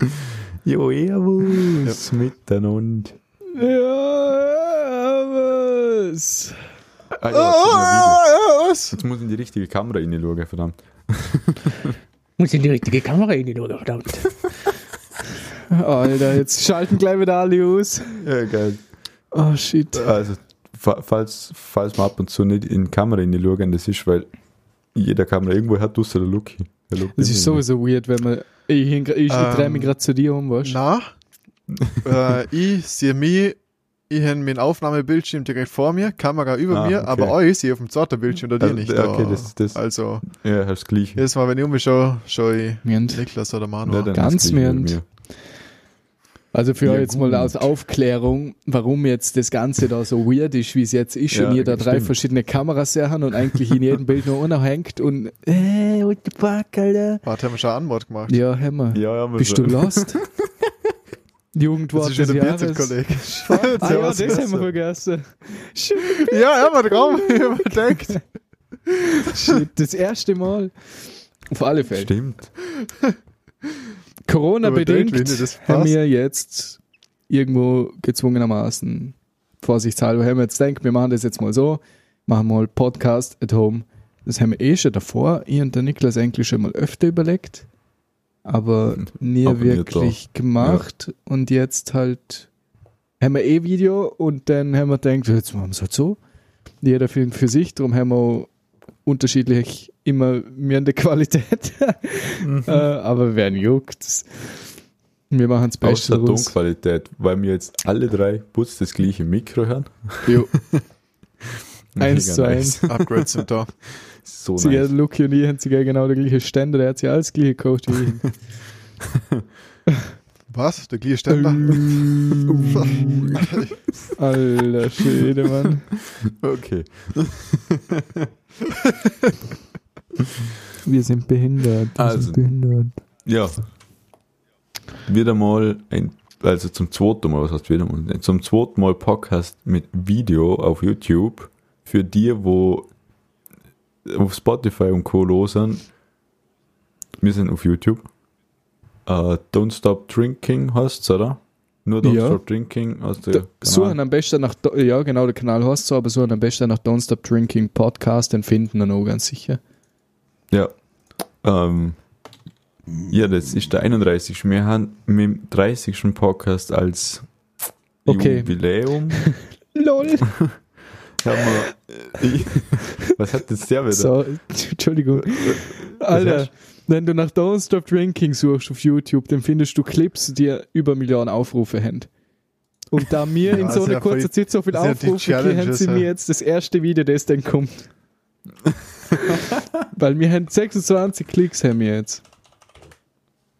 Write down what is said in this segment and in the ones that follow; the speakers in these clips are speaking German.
Jo, servus miteinander. Ja, was? Ah, ja, jetzt, was? jetzt muss ich in die richtige Kamera reinschauen, verdammt. Muss in die richtige Kamera in die Luder, verdammt. Alter, jetzt schalten gleich wieder alle aus. Ja, geil. Oh shit. Also, fa- falls, falls wir ab und zu nicht in die Kamera reinschauen, das ist, weil jeder Kamera irgendwo hat, außer der Lucky. Das ist sowieso weird, wenn man. Ich, hing- ich Ähm, drehe mich gerade zu dir um, weißt du? Na, äh, ich sehe mich, ich habe meinen Aufnahmebildschirm direkt vor mir, Kamera über Ah, mir, okay. aber euch sehe ich auf dem zweiten Bildschirm oder Also, die nicht. okay, da. das- das- also, Ja, das gleiche. jedes Mal, wenn ich umschaue, schaue ich. Niklas oder Manu. Ja, Ganz mirnd. mir. Also für Ja, euch jetzt mal gut. als Aufklärung, warum jetzt das Ganze da so weird ist, wie es jetzt ist Ja, und ihr da drei stimmt. verschiedene Kameras sehen und eigentlich in jedem Bild nur einer hängt und äh, what the fuck, Alter. Warte, haben wir schon Antwort gemacht. Ja, Hammer. Ja, ja, aber Bist so. du lost? Jugendwort das ist des Jahres. Bierzeit-Kollege. Ah ja, das haben wir vergessen. Ja, ich hab mir gedacht. Shit, das erste Mal. Auf alle Fälle. Stimmt. Corona-bedingt haben wir jetzt irgendwo gezwungenermaßen vorsichtshalber. Haben wir jetzt gedacht, wir machen das jetzt mal so, machen mal Podcast at home. Das haben wir eh schon davor, ich und der Niklas eigentlich schon mal öfter überlegt, aber nie Aber wirklich gemacht. Und jetzt halt haben wir eh Video und dann haben wir gedacht, jetzt machen wir es halt so. Jeder Film für sich, darum haben wir unterschiedlich immer mehr in der Qualität. äh, aber wer juckt. Wir machen das Beste Außer daraus. Tonqualität, weil wir jetzt alle drei putz das gleiche Mikro hören. Jo. Eins zu nice. Upgrades sind da. So Sogar nice. Lucky und ich haben sogar genau der gleiche Ständer, der hat sich alles gleiche gekauft wie ich. Was? Der gleiche Ständer? Alter Schwede, Mann. Okay. Wir sind behindert. Wir Also. sind behindert. Ja. Wieder mal ein, also zum zweiten Mal, was heißt wieder mal? Zum zweiten Mal Podcast mit Video auf YouTube für die, wo auf Spotify und Co. los sind. Wir sind auf YouTube. Äh, Don't Stop Drinking heißt oder? Nur Don't Ja. Stop Drinking aus der Da, suchen am besten nach, ja genau, der Kanal heißt so, aber suchen am besten nach Don't Stop Drinking Podcast, den finden wir noch ganz sicher. Ja. Ähm, ja, das ist der 31. Wir haben mit dem 30. Podcast als Okay. Jubiläum. LOL. wir, ich, was hat jetzt der wieder? So, Entschuldigung. Alter, wenn du nach Don't Stop Drinking suchst auf YouTube, dann findest du Clips, die über Millionen Aufrufe haben. Und da wir in Ja, so das ist einer kurzen Zeit so viel Aufrufe haben Challenges, sie ja. mir jetzt das erste Video, das dann kommt. Weil wir haben 26 Klicks haben wir jetzt.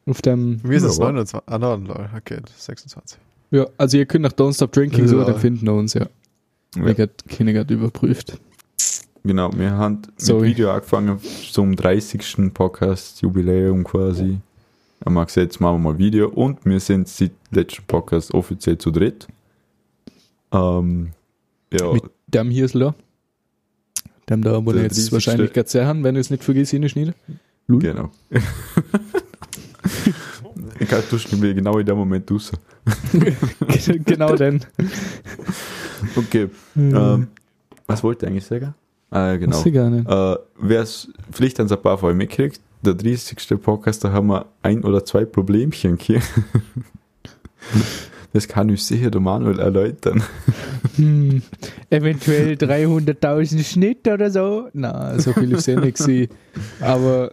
Auf dem, Mir ist es Ja, 29. Ah, nein, lol, okay, 26. ja, also ihr könnt nach Don't Stop Drinking Ja. suchen, dann finden wir uns, ja. Ja, Ich habe keine gerade überprüft. Genau, wir haben mit Video angefangen zum 30. Podcast Jubiläum quasi. Haben wir gesagt, jetzt machen wir mal Video und wir sind seit letzten Podcast offiziell zu dritt. Ähm, ja, Mit dem hier ist. Dem da, wo wir jetzt 30. wahrscheinlich gerade sehen, wenn ich es nicht vergesse, hinschneiden. Lul. genau. ich kann duschen wir genau in dem Moment raus. genau den. Okay, ähm, was wollte ich eigentlich sagen? Ah, ja, genau. Weiß ich gar nicht. Äh, vielleicht haben es ein paar von euch mitgekriegt. Der 30. Podcast, da haben wir ein oder zwei Problemchen hier. Das kann uns sicher der Manuel erläutern. Hm, eventuell 300.000 Schnitt oder so. Na, so viel ist eh nicht gewesen. Aber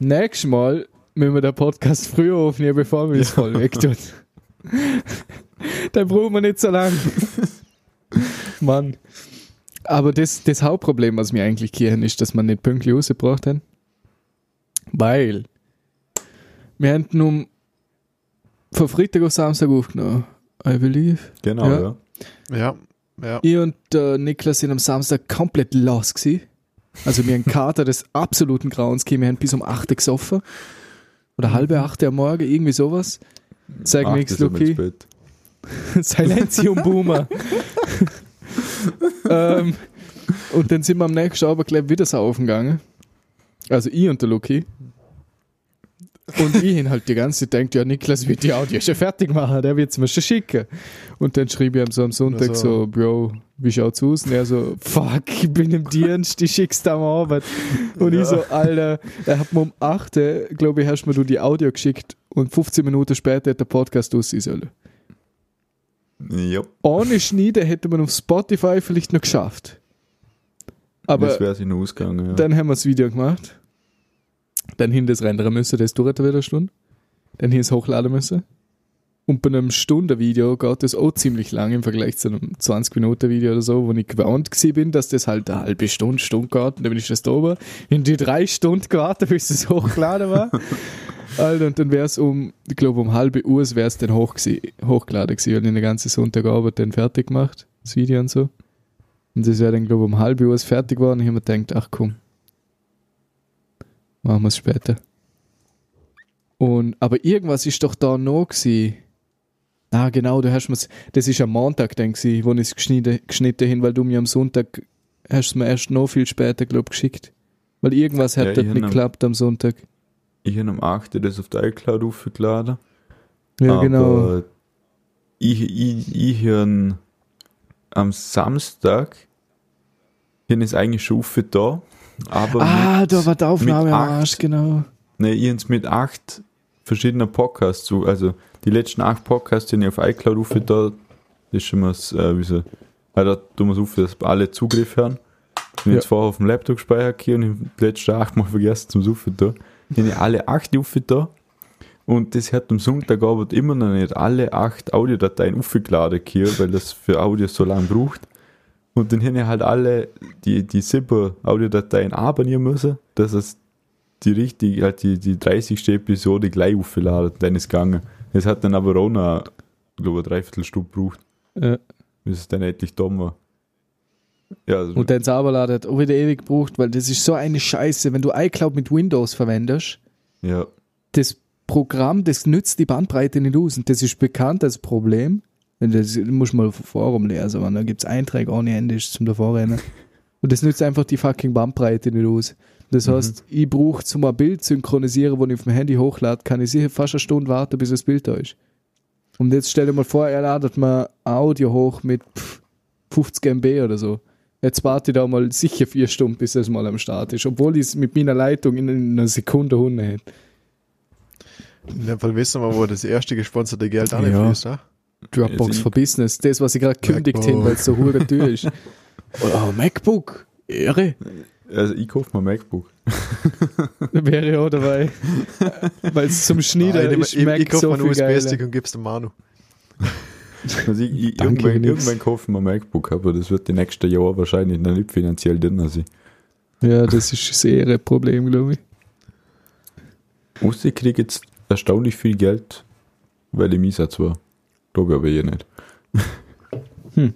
nächstes Mal müssen wir den Podcast früher aufnehmen, bevor wir es voll wegtun. Dann brauchen wir nicht so lang. Mann. Aber das, das Hauptproblem, was wir eigentlich kehren, ist, dass wir nicht pünktlich rausgebracht haben. Weil wir haben um von Freitag auf Samstag aufgenommen. I believe. Genau, Ja. ja. Ja, ja. Ich und äh, Niklas sind am Samstag komplett los gewesen. Also wir haben einen Kater des absoluten Grauens gegeben. Wir haben bis um 8 Uhr gesoffen. Oder halbe 8 Uhr am Morgen, irgendwie sowas. Sag nichts, das ist aber Luki. Silenzium Boomer. Ähm, und dann sind wir am nächsten Abend gleich wieder saufen gegangen. Also ich und der Luki. Und ich ihn halt die ganze Zeit denkt, ja, Niklas wird die Audio schon fertig machen, der wird es mir schon schicken. Und dann schrieb ich ihm so am Sonntag Also- so, Bro, wie schaut's aus? Und er so, fuck, ich bin im Dienst, ich schick's am Abend. Und ich so, Alter, er hat mir um 8, glaube ich, hast mir du die Audio geschickt und 15 Minuten später hat der Podcast aus sein sollen. Ja, Ohne Schneiden hätte man auf Spotify vielleicht noch geschafft. Aber das wäre sich noch ausgegangen. Ja. dann haben wir das Video gemacht. Dann hin das rendern müssen, das dauert wieder eine Stunde. Dann hier es hochladen müssen. Und bei einem Stundenvideo geht das auch ziemlich lang im Vergleich zu einem 20-Minuten-Video oder so, wo ich gewohnt bin, dass das halt eine halbe Stunde, Stunde geht. Und dann bin ich das da oben. In die drei Stunden gewartet, bis es hochgeladen war. Alter, und dann wäre es um, ich glaube um halbe Uhr wäre es dann hoch gewesen, hochgeladen gewesen, weil ich den ganzen Sonntagabend dann fertig gemacht, das Video und so. Und das wäre dann, glaube ich, um halbe Uhr fertig geworden. Ich habe mir gedacht, ach komm, machen wir es später. Und, aber irgendwas ist doch da noch gewesen. Ah, genau, du hast mir das ist am Montag, denke ich, wo ich es geschnitten, geschnitten habe, weil du mir am Sonntag, hast mir erst noch viel später, glaube geschickt. Weil irgendwas hat ja, dort nicht geklappt am Sonntag. Ich habe am 8. das auf der iCloud aufgeladen. Ja, aber genau. Ich, ich, ich habe am Samstag ich es eigentlich schon da, aber Ah, mit, da war die Aufnahme am Arsch, genau. Ne, ich habe es mit 8 verschiedene Podcasts zu. Also die letzten acht Podcasts, die ich auf iCloud aufgeführt habe, ist schon mal äh, wie so, halt da tun wir so auf, dass alle Zugriff haben. Ich bin ja. jetzt vorher auf dem Laptop gespeichert hier und die letzten acht Mal vergessen zum Suchen da. Ich alle acht aufgetan und das hat am Sonntag aber immer noch nicht alle acht Audiodateien aufgeladen hier, weil das für Audio so lange braucht. Und dann hätte ich halt alle die, die SIPA-Audiodateien abonnieren müssen, dass es die richtige, halt die, die 30. Episode gleich aufgeladen, dann ist es gegangen. Es hat dann aber auch noch, ich glaube, eine Dreiviertelstunde gebraucht, Ja. bis es dann endlich dumm war. Ja, also, Und dann Sauberladen hat auch wieder ewig gebraucht, weil das ist so eine Scheiße. Wenn du iCloud mit Windows verwendest, ja, das Programm, das nützt die Bandbreite nicht aus. Und das ist bekannt als Problem. Das muss man dem Forum lesen, aber da gibt es Einträge ohne Ende ist zum Davorrennen. Und das nützt einfach die fucking Bandbreite nicht aus. Das heißt, ich brauche zum ein Bild synchronisieren, wo ich auf dem Handy hochlade, kann ich sicher fast eine Stunde warten, bis das Bild da ist. Und jetzt stell dir mal vor, er ladet mal Audio hoch mit pff, 50 MB oder so. Jetzt warte ich da mal sicher vier Stunden, bis es mal am Start ist, obwohl ich es mit meiner Leitung in einer Sekunde Hunde hätte. In dem Fall wissen wir, wo das erste gesponserte Geld anfließt. Ja. Dropbox for Business, das, was ich gerade MacBook. habe, weil es so hure teuer ist. Oh, MacBook, Ehre, also ich kaufe mir MacBook. da wäre ich auch dabei. weil es zum Schneiden ich ist ich, Mac ich kaufe so mir einen USB-Stick und gib's dem Manu. Also ich, ich, Danke, irgendwann, irgendwann kaufe ich mir MacBook, aber das wird die nächsten Jahre wahrscheinlich noch nicht finanziell drin sein. Ja, das ist sehr ein Problem, glaube ich. Außer ich kriege jetzt erstaunlich viel Geld, weil ich Miesatz war. Glaube ich aber eh nicht. Hm.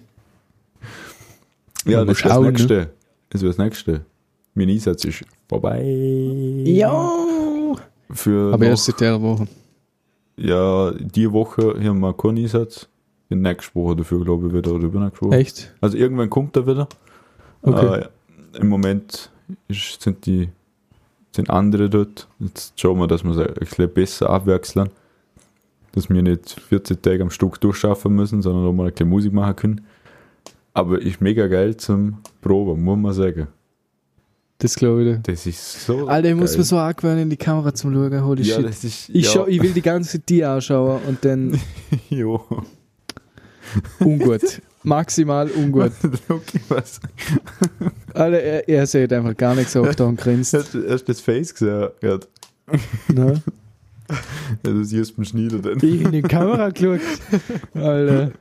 Ja, das wäre das schauen, ne? nächste. Das wäre das nächste. Mein Einsatz ist vorbei. Ja! Für Aber noch, erst seit der Woche. ja, die Woche haben wir keinen Einsatz. In nächste Woche dafür, glaube ich, wieder oder übernächste Woche. Echt? Also irgendwann kommt er wieder. Okay. Äh, Im Moment ist, sind die sind andere dort. Jetzt schauen wir, dass wir es ein bisschen besser abwechseln. Dass wir nicht 14 Tage am Stück durchschaffen müssen, sondern auch mal ein bisschen Musik machen können. Aber ist mega geil zum Proben, muss man sagen. Das glaube ich. dir. Das ist so. Alter, ich muss mir so angewöhnen, in die Kamera zum Schauen. Holy Ja, shit. das ist. Ich, ja, schau, ich will die ganze die anschauen und dann jo. ungut. Maximal ungut. okay, was? Alter, er, er sieht einfach gar nichts auf da und grinst. Hast du das Face gesehen? Ja, Ne? du siehst beim Schnieder dann. Ich in die Kamera geschaut. Alter.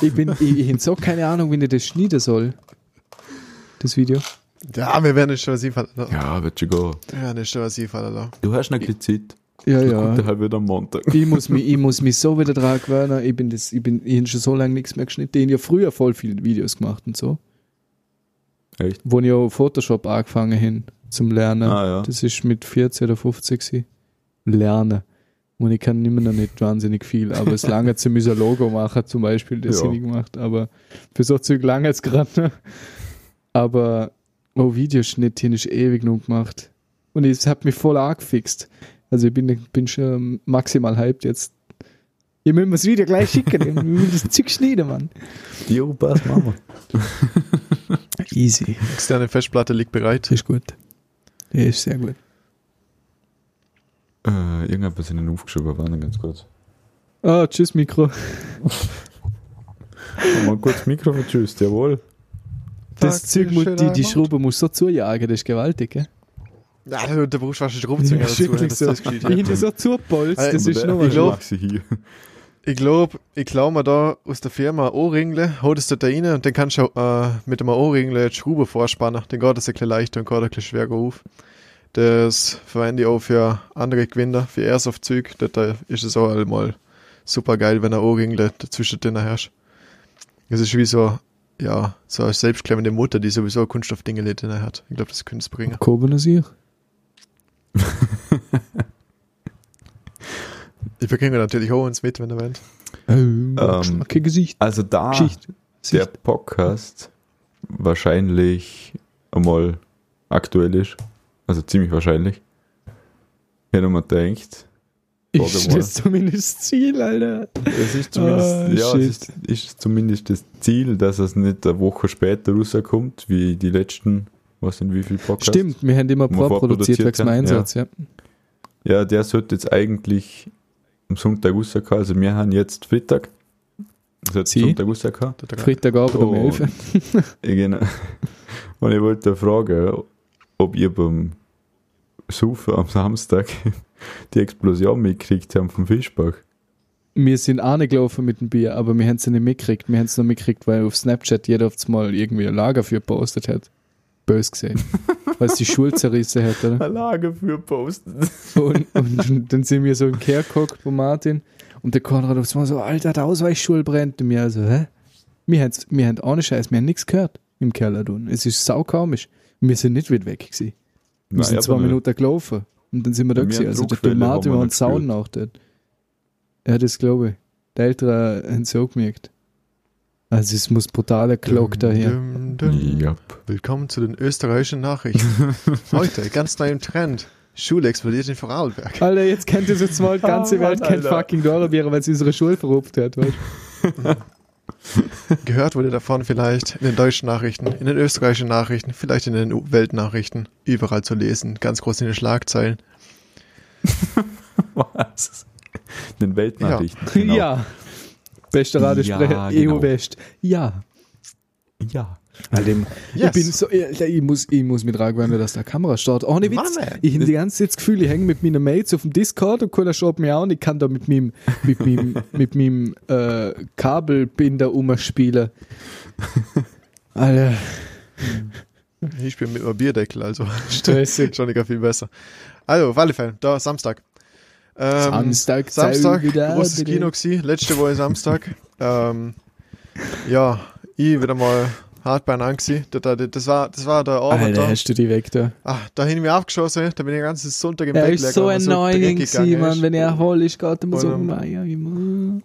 Ich bin, ich, ich hab so keine Ahnung, wie ich das schneiden soll. Das Video. Ja, wir werden es schon was einfallen. lassen. Ja, wird schon gehen. Wir werden es schon was einfallen. lassen. Du hast noch ein bisschen Zeit. Ja, Du ja. kommt halt wieder am Montag. Ich muss mich, ich muss mich so wieder dran gewöhnen. Ich bin das, ich bin, ich schon so lange nichts mehr geschnitten. Ich hab ja früher voll viele Videos gemacht und so. Echt? Wo ich auch Photoshop angefangen hin zum Lernen. Ah, ja. Das ist mit 14 oder 50 gewesen. Lernen. Und ich kann immer noch nicht wahnsinnig viel, aber es lange zu müssen ein Logo machen, zum Beispiel, das Ja. habe ich gemacht. Aber für so Zeug lange jetzt gerade. Aber oh, Videoschnitt hier ist ewig genug gemacht. Und es hat mich voll angefixt. Also ich bin, bin schon maximal hyped jetzt. Ich will mir das Video gleich schicken. Ich will das Zeug schneiden, Mann. Jo, passt, machen wir. Easy. Externe Festplatte liegt bereit. Das ist gut. Das ist sehr gut. Äh, irgendetwas in den aufgeschoben, warte ganz kurz. Ah, tschüss, Mikro. Mal kurz Mikro vertschüsst, jawohl. Das Zeug, muss, die, die. Schraube muss so zujagen, das ist gewaltig, gell? Ja, du, der brauchst fast Schraubenzwinger Ja, dazu. wirklich dass so. das ja. du so zupolst, Hey, das ist Aber noch der- was. ich glaub- mag sie hier. Ich glaube, ich klau mir da aus der Firma Ohrringle, hol das da rein und dann kannst du äh, mit dem Ohrringle die Schraube vorspannen. Dann geht das ein bisschen leichter und geht ein bisschen schwerer auf. Das verwende ich auch für andere Gewinner, für Airsoft-Zeug. Da da ist es auch einmal super geil, wenn ein Ohrringle dazwischen drin hast. Das ist wie so, ja, so eine selbstklemmende Mutter, die sowieso Kunststoffdinge drin hat. Ich glaube, das könnte es bringen. Kobener Sieg. Ich bekomme natürlich auch uns mit, wenn ihr wollt. Ähm, Ähm, okay, Gesicht. Also da Geschichte. der. Podcast wahrscheinlich einmal aktuell ist, also ziemlich wahrscheinlich, hätte man gedacht, Ist das zumindest das Ziel, Alter? es ist zumindest, Ah, ja, shit. es ist, ist zumindest das Ziel, dass es nicht eine Woche später rauskommt, wie die letzten, was sind wie viele Podcasts? Stimmt, wir haben immer vorproduziert wegen dem Einsatz, ja. Ja, der sollte jetzt eigentlich am Sonntag rauskommen, also wir haben jetzt Freitag, sollte Sie? Sonntag rauskommen. Freitagabend um Oh. 11 Uhr. Ja, genau. Und ich wollte fragen, ob ihr beim Saufen am Samstag die Explosion mitgekriegt haben vom Fischbach. Wir sind auch nicht gelaufen mit dem Bier, aber wir haben es nicht mitgekriegt. Wir haben es nur mitgekriegt, weil auf Snapchat jeder auf mal irgendwie ein Lager für gepostet hat. Bös gesehen. weil es die Schule zerrissen hat, oder? Ein Lager für posten. Und, und dann sind wir so im Kehr geguckt bei Martin und der Konrad auf einmal so, Alter, der Ausweichschule brennt. Und wir also, hä? Wir haben, wir haben ohne Scheiß, wir haben nichts gehört im Keller. tun. Es ist saukomisch. Wir sind nicht weit weg gewesen. Wir Nein, sind zwei nicht. Minuten gelaufen. Und dann sind wir da gewesen. Also der wir war ein Zaun nach dort. Ja, das glaube ich. Die Eltern haben es auch gemerkt. Also es muss brutaler Glock daher. Dum, dum. Ja. Willkommen zu den österreichischen Nachrichten. Heute ganz neu im Trend. Schule explodiert in Vorarlberg. Alter, jetzt kennt ihr jetzt mal die ganze Welt Mann, kennt Alter. fucking Dornbirn, weil sie unsere Schule verrupft hat. Weißt? Gehört wurde davon vielleicht in den deutschen Nachrichten, in den österreichischen Nachrichten, vielleicht in den Weltnachrichten. Überall zu lesen, ganz groß in den Schlagzeilen. Was? Den Weltnachrichten. du? Genau. Ja. Bester Radiosprecher, Ja, genau. EU West. Ja. Ja. Alter, Yes. ich bin so, Alter, ich muss, ich muss mit rangewöhnen, dass der Kamera startet. Ohne Witz. Mann, ich habe die ganze Zeit das Gefühl, ich hänge mit meinen Mates auf dem Discord und keiner schaut mir an. Ich kann da mit meinem, mit meinem, mit meinem äh, Kabelbinder umspielen. Alter, Ich spiele mit einem Bierdeckel, also schon nicht viel besser. Also, auf alle Fälle, da Samstag. Ähm, Samstag, Samstag, wieder, großes bitte. Kino gewesen, letzte Woche Samstag. ähm, ja, ich wieder mal hart beieinander gewesen. Das, das, war, das war der Abend Alter, da. hast du die weg da? Ah, da hin mir abgeschossen, da bin ich den ganzen Sonntag im Er Bett ist so gewesen, gegangen Mann. Wenn er voll ist, geht er mir so Und, ähm, Meier immer.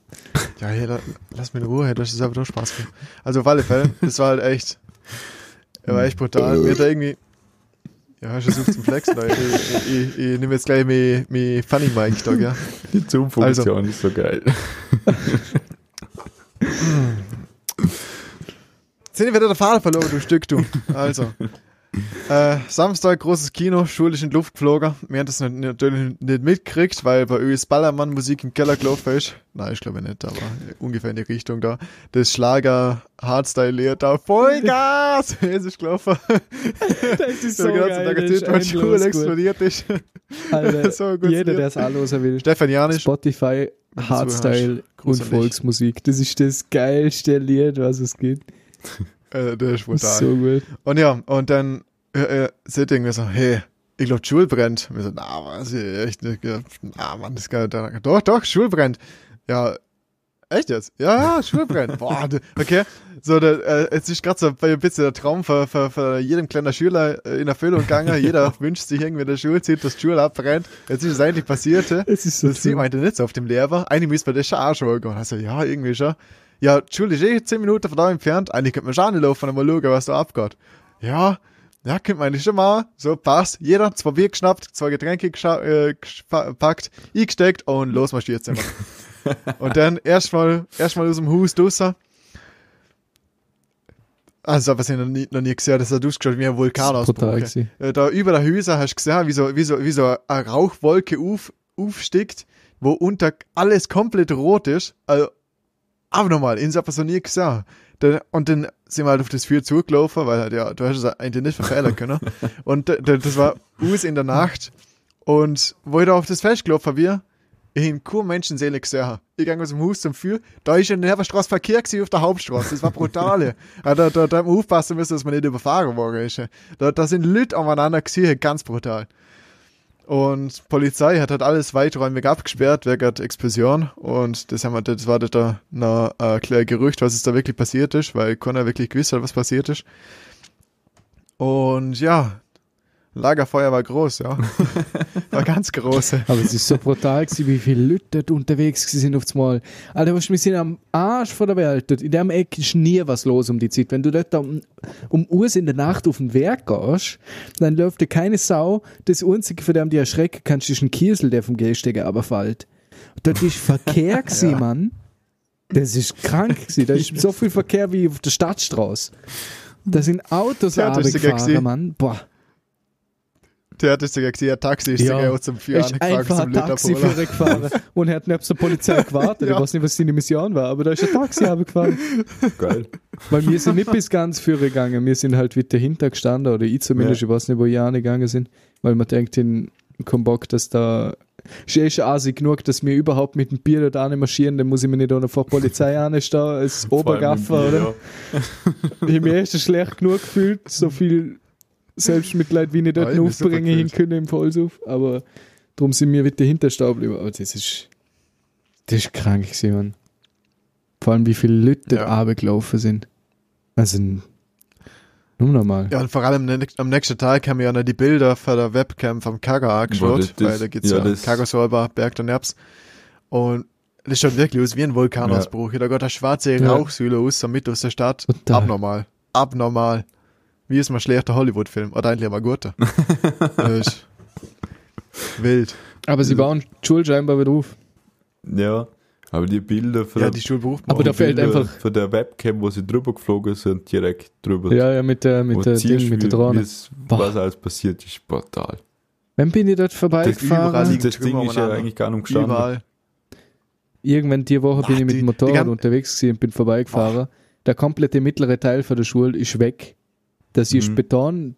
Ja, hey, la, lass mich in Ruhe, du hast es selber doch Spaß gemacht. Also auf alle Fälle, das war halt echt, er war echt brutal. Mir hat er irgendwie, ja, hast du versucht zum Flexen, da. ich, ich, ich, ich nehme jetzt gleich mein, mein Funny Mic da, gell. Die Zoom-Funktion ist so geil. Sind wieder der Faden verloren, du Stück, du. Also. Äh, Samstag, großes Kino, schulisch in Luft geflogen. Wir haben das natürlich nicht mitgekriegt, weil bei uns Ballermann Musik im Keller gelaufen ist. Nein, ich glaube nicht, aber ungefähr in die Richtung da. Das Schlager Hardstyle lehrt da Vollgas! Es ist gelaufen. Das ist Der ganze Tag erzählt, weil die Schule explodiert ist. Alter, So gut jeder, der es anhören will. Stefan Janisch. Spotify, Hardstyle und. Volksmusik. Das ist das geilste Lied, was es gibt. Äh, der ist Das brutal. so gut. Und ja, und dann äh, äh, sind irgendwie so, hey, ich glaube, die Schule brennt. Und wir so, na, was, echt nicht, ja, na, Mann, das kann da, doch, doch, Schule brennt. Ja, echt jetzt? Ja, ja, Schule brennt. Boah, okay. So, da, äh, es ist gerade so ein bisschen der Traum für, für, für jedem kleinen Schüler äh, in Erfüllung gegangen. Jeder wünscht sich irgendwie in der Schulzeit, dass die Schule abbrennt. Jetzt ist es eigentlich passiert. Es ist so Das sieht meinte nicht so auf dem Lehrer. Eigentlich müsste man das schon auch schon gehen. Also, ja, irgendwie schon. Ja, Schule ist eh 10 Minuten von da entfernt. Eigentlich könnte man schon anlaufen und mal schauen, was da abgeht. Ja, Ja, könnt man nicht schon mal. So, passt. Jeder zwei Bier geschnappt, zwei Getränke äh, gepackt, eingesteckt und los marschiert sind wir. und dann erstmal, erstmal aus dem Haus draussen. Also, was ich noch nie, noch nie gesehen habe, das hat ausgeschaut wie ein. Brutal gewesen. Äh, da über der Hüse hast du gesehen, wie so, wie so, wie so eine Rauchwolke auf, aufsteigt, wo unter alles komplett rot ist. Also, abnormal, in so etwas noch nie gesehen. Und dann sind wir halt auf das Feuer zugelaufen, weil halt, ja, du hast es eigentlich nicht verfehlen können. und d- das war aus in der Nacht. Und wo ich da auf das Fest gelaufen bin, ich habe kaum Menschenseele gesehen. habe. Ich ging aus dem Haus zum Feuer, da ist in der Nebenstraße Verkehr auf der Hauptstraße. Das war brutal. da, da, da haben wir aufpassen müssen, dass man nicht überfahren worden ist. Da, da sind Leute aneinander gesehen, ganz brutal. Und Polizei hat halt alles weiträumig abgesperrt wegen Explosion. Und das, haben wir, das war da noch ein kleines Gerücht, was es da wirklich passiert ist, weil keiner wirklich gewusst hat, was passiert ist. Und ja, Lagerfeuer war groß, ja. war ganz groß. Aber es ist so brutal gewesen, wie viele Leute dort unterwegs sind auf Mal. Alter, wir sind am Arsch von der Welt. Dort in dem Eck ist nie was los um die Zeit. Wenn du dort um, um Uhr in der Nacht auf den Werk gehst, dann läuft dir keine Sau. Das Einzige, von dem die erschrecken kannst, ist ein Kiesel, der vom Gehsteg runterfällt. Dort ist Verkehr gewesen, Mann. Das ist krank gewesen. Da ist so viel Verkehr wie auf der Stadtstraße. Da sind Autos Ja, runtergefahren. Mann. Boah. Der hat sogar gesehen, ein Taxi ist Ja. sogar auch zum Er Führer ist einfach ein Taxiführer gefahren und er hat neben der Polizei gewartet. Ja. Ich weiß nicht, was seine Mission war, aber da ist ein Taxi gefahren. Geil. Weil wir sind nicht bis ganz Führer gegangen, wir sind halt wieder dahinter gestanden, oder ich zumindest, ich weiß nicht, wo ja gegangen sind, weil man denkt, in kein Bock, dass da ist eh schon assig genug, dass wir überhaupt mit dem Bier da nicht marschieren, dann muss ich mir nicht auch noch vor der Polizei anstehen als Obergaffer, oder? Ich habe mich schon schlecht genug gefühlt, so viel Selbstmitleid, wie ich dort Ja, aufbringen hin können im Vollsuff, aber darum sind wir wieder hinter Staub geblieben. Aber das ist, das ist krank gewesen, Mann. Vor allem, wie viele Leute Ja. runtergelaufen sind. Also, nur normal. Ja, und vor allem am nächsten Tag haben wir ja noch die Bilder von der Webcam vom Kaga angeschaut, weil da geht's ja, ja, das- Kaga selber, Berg der Nerps. Und das schaut wirklich aus wie ein Vulkanausbruch. Da geht eine schwarze Ja. Rauchsäule aus, so mit aus der Stadt. Total. Abnormal. Abnormal. Wie ist mal schlechter Hollywood-Film? Oder eigentlich mal guter. das ist wild. Aber sie bauen die Schule scheinbar wieder auf. Ja, aber die Bilder von, Ja, der, die Schule braucht Aber da fällt Bilder einfach- von der Webcam, wo sie drüber geflogen sind, direkt drüber. Ja, ja, mit der, Wo mit der, Ding, mit der Drohne. Was alles passiert ist, brutal. Wann bin ich dort Das, vorbeigefahren? liegen das Ding ist ja eigentlich gar nicht gestanden. Überall. Irgendwann die Woche bin ich mit dem Motorrad unterwegs gewesen und bin vorbeigefahren. Der komplette mittlere Teil von der Schule ist weg. Das ist Mhm. Beton,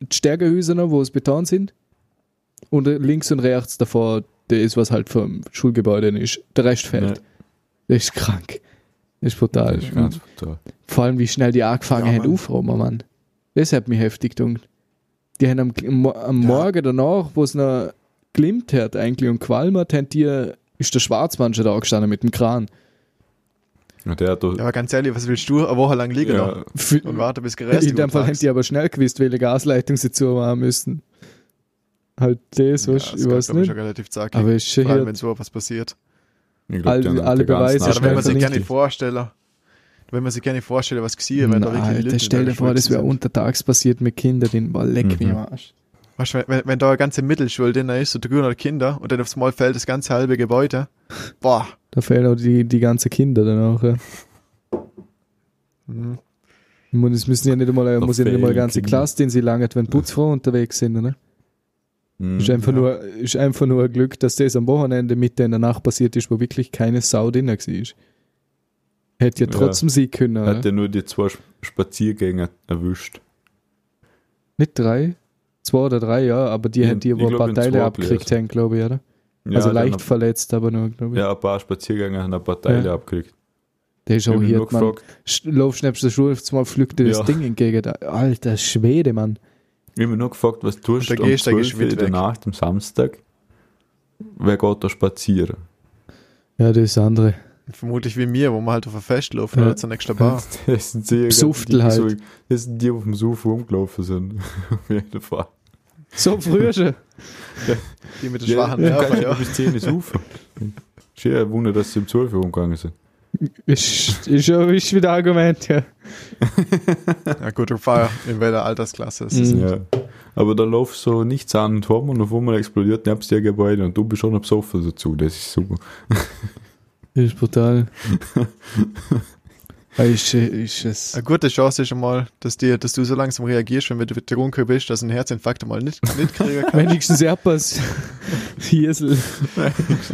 die Stärkehäuser noch, wo es Beton sind. Und links und rechts davor, der ist, was halt vom Schulgebäude ist. Der Rest fällt. Ja. Das ist krank. Das ist brutal. Das ist ganz brutal. Vor allem, wie schnell die angefangen Ja, haben, aufräumen, Mann. Das hat mich heftig gedacht. Die haben am, am, am Ja. Morgen danach, wo es noch glimmt hat eigentlich und qualmert, haben die, ist der Schwarzmann schon da gestanden mit dem Kran. Ja, der hat da, Ja, aber ganz ehrlich, was willst du eine Woche lang liegen ja, noch und warten, bis gerestet in dem Fall haben die aber schnell gewusst, welche Gasleitung sie zumachen müssen. Halt das, ja, was, das ich weiß nicht. schon relativ zackig. Aber ist schon Vor allem, hier, wenn so was passiert. ich glaub, alle- alle Beweise Ja, aber wenn man sich gerne vorstellen, wenn man sich gerne vorstellen, was gesehen, wenn da wirklich Alter, Leute stell der dir vor, das wäre untertags passiert mit Kindern, den boah, leck Mhm. am Arsch. Weißt du, wenn, wenn da eine ganze Mittelschule drin ist und 300 Kinder und dann aufs Mal fällt das ganze halbe Gebäude. Boah. Da fehlen auch die, die ganzen Kinder dann auch. Ja. Mhm. Und Es müssen ja nicht einmal, Da muss ja nicht einmal eine ganze Kinder. Klasse, den sie langt, wenn Putzfrauen unterwegs sind, oder? Mhm. Ist einfach, Ja. nur, ist einfach nur ein Glück, dass das am Wochenende mit in der Nacht passiert ist, wo wirklich keine Sau drin war. Hätte ja Ja. trotzdem sie können? Hat er nur die zwei Sp- Spaziergänger erwischt. Nicht drei? Zwei oder drei, ja, aber die Ich- haben die, wo ein paar Teile abgekriegt haben, glaube ich, oder? Ja, also leicht verletzt, aber nur, glaube ich. Ja, ein paar Spaziergänger haben ein paar Teile Ja. abgekriegt. Der ist auch hier, man. gefragt, Sch- Laufst neben der Schule, auf einmal pflückt dir das Ja. Ding entgegen. Alter Schwede, Mann. ich hab mich nur gefragt, was tust du um Gehsteig ist 12 Uhr in der. Nacht am Samstag? Wer geht da spazieren? Ja, das ist andere. Vermutlich wie mir, wo man halt auf ein Fest laufen Ja. oder zur nächsten Bar. Das sind die, die, halt. so, das sind die, die auf dem Sofa rumgelaufen sind. auf jeden Fall. So früh schon. Die mit den schwachen Nerven, kannst ja. ja. bis 10 Uhr saufen. Ist ja ein Wunder, dass sie um 12 Uhr umgegangen sind. Ist, ist schon ist wieder ein Argument, ja. Ja gut, du fahr in welcher Altersklasse ist? Mhm. Ja. Aber da läuft so nichts an und haben und auf einmal explodiert nebst dir Gebäude und du bist schon noch besoffen dazu. Das ist super. Das ist brutal. Ja, ist, äh, ist es. Eine gute Chance ist schon mal, dass, dir, dass du so langsam reagierst, wenn du betrunken bist, dass du einen Herzinfarkt mal nicht, nicht kriegen kannst. Wenigstens etwas. Hiesel.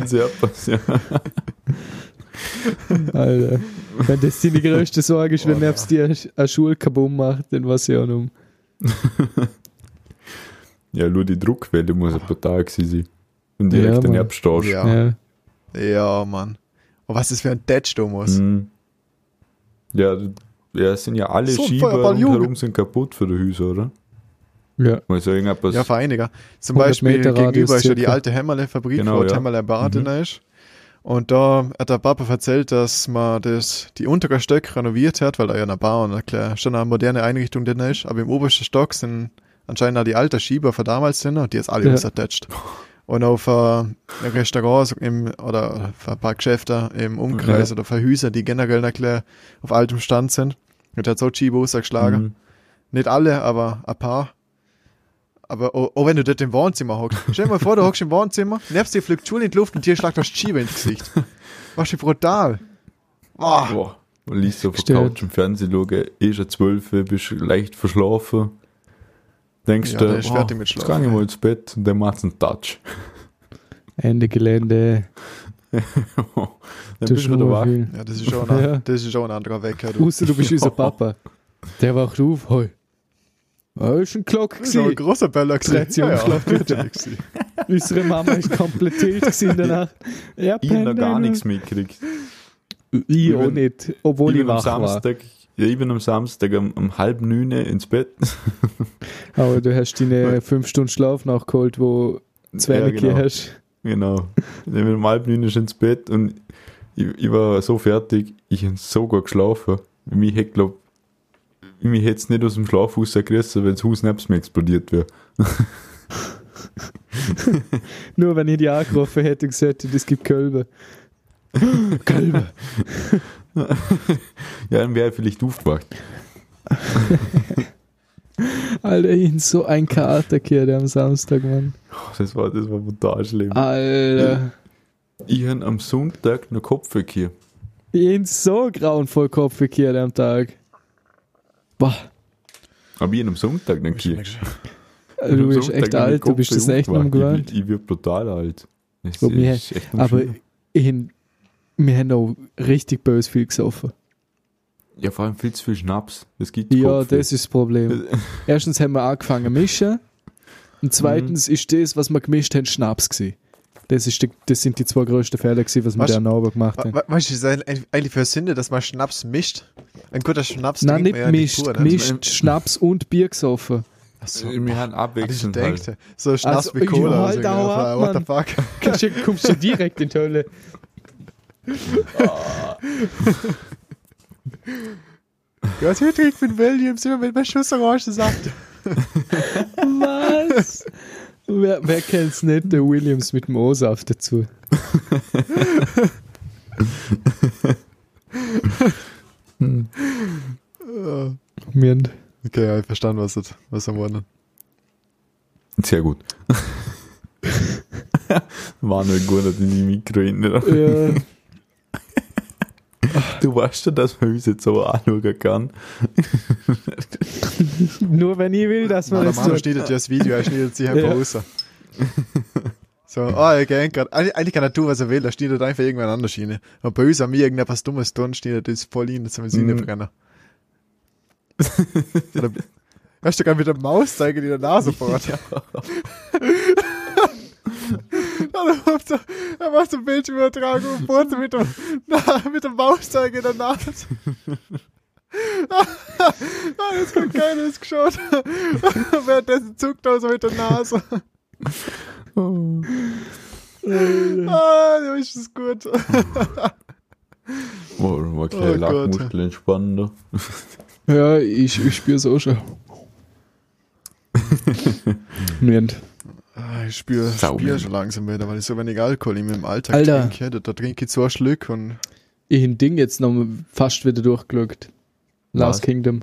Sehr pass, ja. Alter. Wenn das deine größte Sorge ist, wenn Oh, nebst dir eine Schule kaputt macht, dann was ja noch. ja, nur die Druckwelle muss ein paar Tage sein. Und direkt Ja, den. Erbstausch. Ja. Ja. Ja, Mann. Und was ist für ein musst. Mhm. Ja, ja, es sind ja alle So Schieber rundherum sind kaputt für die Hüse, oder? Ja. Also irgendetwas. Ja, für einiger. Zum 100 Beispiel Meter gegenüber ist ja die alte Hämmerle-Fabrik, Genau, wo die ja. Hämmerle Bad Mhm. ist. Und da hat der Papa erzählt, dass man das, die unteren Stöcke renoviert hat, weil da ja eine Bar und eine, klar, schon eine moderne Einrichtung drin ist. Aber im obersten Stock sind anscheinend auch die alten Schieber von damals drin und die ist alle Ja. Und auf äh, Restaurants im, oder für ein paar Geschäfte im Umkreis Ja. oder für Häuser, die generell klar auf altem Stand sind. Und der hat so Schieber ausgeschlagen. Mhm. Nicht alle, aber ein paar. Aber auch, auch wenn du dort im Wohnzimmer hockst. Stell dir mal vor, du hockst im Wohnzimmer, nebst dir fliegt die Schule in die Luft und dir schlagt das Schieber ins Gesicht. Was ist brutal. Boah. Boah. Man liest auf der. Couch im Fernsehen, schauen, eh schon zwölf, bist leicht verschlafen. Denkst Ja, du, der ist boah, fertig mit jetzt gang ich mal ins Bett und dann macht's einen Touch. Ende Gelände. dann Du bist du wieder wach. viel. Ja, das ist schon ein, Ja. das ist schon ein anderer Wecker. Du. Außer du bist unser Papa. Der wacht auf. Hoi. Ah, ist ein Glock Das ist aber ein gewesen. großer Beller Dreht gewesen. schlaft wieder. Unsere Mama ist komplett tilt gewesen danach. Ja, Ich hab noch gar nichts mitgekriegt. Ich Ich auch bin- nicht. Obwohl ich, bin am wach war. Samstag, ja, ich bin am Samstag um, um halb neun ins Bett. Aber du hast deine fünf Stunden Schlaf nachgeholt, wo zwei Ja, genau. hast. Genau. Ich bin um halb neun schon ins Bett und ich, ich war so fertig, ich hab so gut geschlafen. Mich hätte, glaub, mich hätte es nicht aus dem Schlaf rausgerissen, wenn das Haus nebst mir explodiert wäre. Nur wenn ich die angerufen hätte und gesagt hätte, es gibt Kölbe. Kölbe. Ja, dann wäre ich vielleicht aufgewacht. Alter, ich bin so ein Kater gehört am Samstag, Mann. Oh, Das war, das war brutal schlimm. Alter. Ich habe am Sonntag noch Kopfweg Ich bin so grauenvoll Kopf gekehrt am Tag. Boah, Aber ich am Sonntag noch hier. du bist echt alt, du bist das echt noch gewöhnt. Ich, ich wird brutal alt. Das wir- ist echt Aber schlimm. Wir haben auch richtig böse viel gesoffen. ja, vor allem viel zu viel Schnaps. Das gibt Ja, Kopfweh. das ist das Problem. Erstens haben wir angefangen zu mischen und zweitens Mhm. ist das, was wir gemischt haben, Schnaps gewesen. Das, ist die, das sind die zwei größten Fehler gewesen, was wir da Abend gemacht haben. We- Weißt du, was ist eigentlich für Sünde, dass man Schnaps mischt? Ein guter Schnaps Nein, nicht man ja mischt, pur, mischt Schnaps und Bier gesoffen. Achso. Wir haben das abwechselnd denkt. halt. So Schnaps Also, wie Cola. ja, also, halt auch ja, ab, what the fuck? Kommst du, kommst du direkt in die Hölle. Ja, hier trinkt mit Williams immer mit einem Schuss Orangensaft. Was? wer wer kennt's nicht? Der Williams mit dem O-Saft dazu. hm. Haben- Okay, ja, ich verstanden, was, das, was er meint. Sehr gut. War nur gut, dass ich die Mikro hinten Ja, Du weißt ja, dass man uns jetzt so anschauen kann. nur wenn ich will, dass man Der das Mann tut. schneidet ja das Video, er schneidet sich einfach Ja. raus. So, ah, er geht gerade. Eigentlich kann er tun, was er will, er schneidet einfach irgendwann an der Schiene. Und bei uns haben wir irgendetwas Dummes tun, schneidet das voll in, das haben wir sie Mhm. nicht brennen. Oder, weißt du, gerade mit der Mauszeiger in der Nase fort. Er macht so, er macht so ein Bildschirmübertragung und bohrt mit dem, mit dem Mauszeiger in der Nase. ah, das hat keiner ist geschaut. Währenddessen zuckt er so mit der Nase. Ah, ja, ist das gut. Oh, war Oh kleine Gott. Lachmuskel entspannender. Ja, ich, ich spüre es auch schon. Ah, ich spüre spür schon langsam wieder, weil ich so wenig Alkohol in meinem Alltag Alter. trinke. Da, da trinke ich zwei Schlück und Ich habe Ding jetzt noch fast wieder durchgeschaut. Last Was? Kingdom.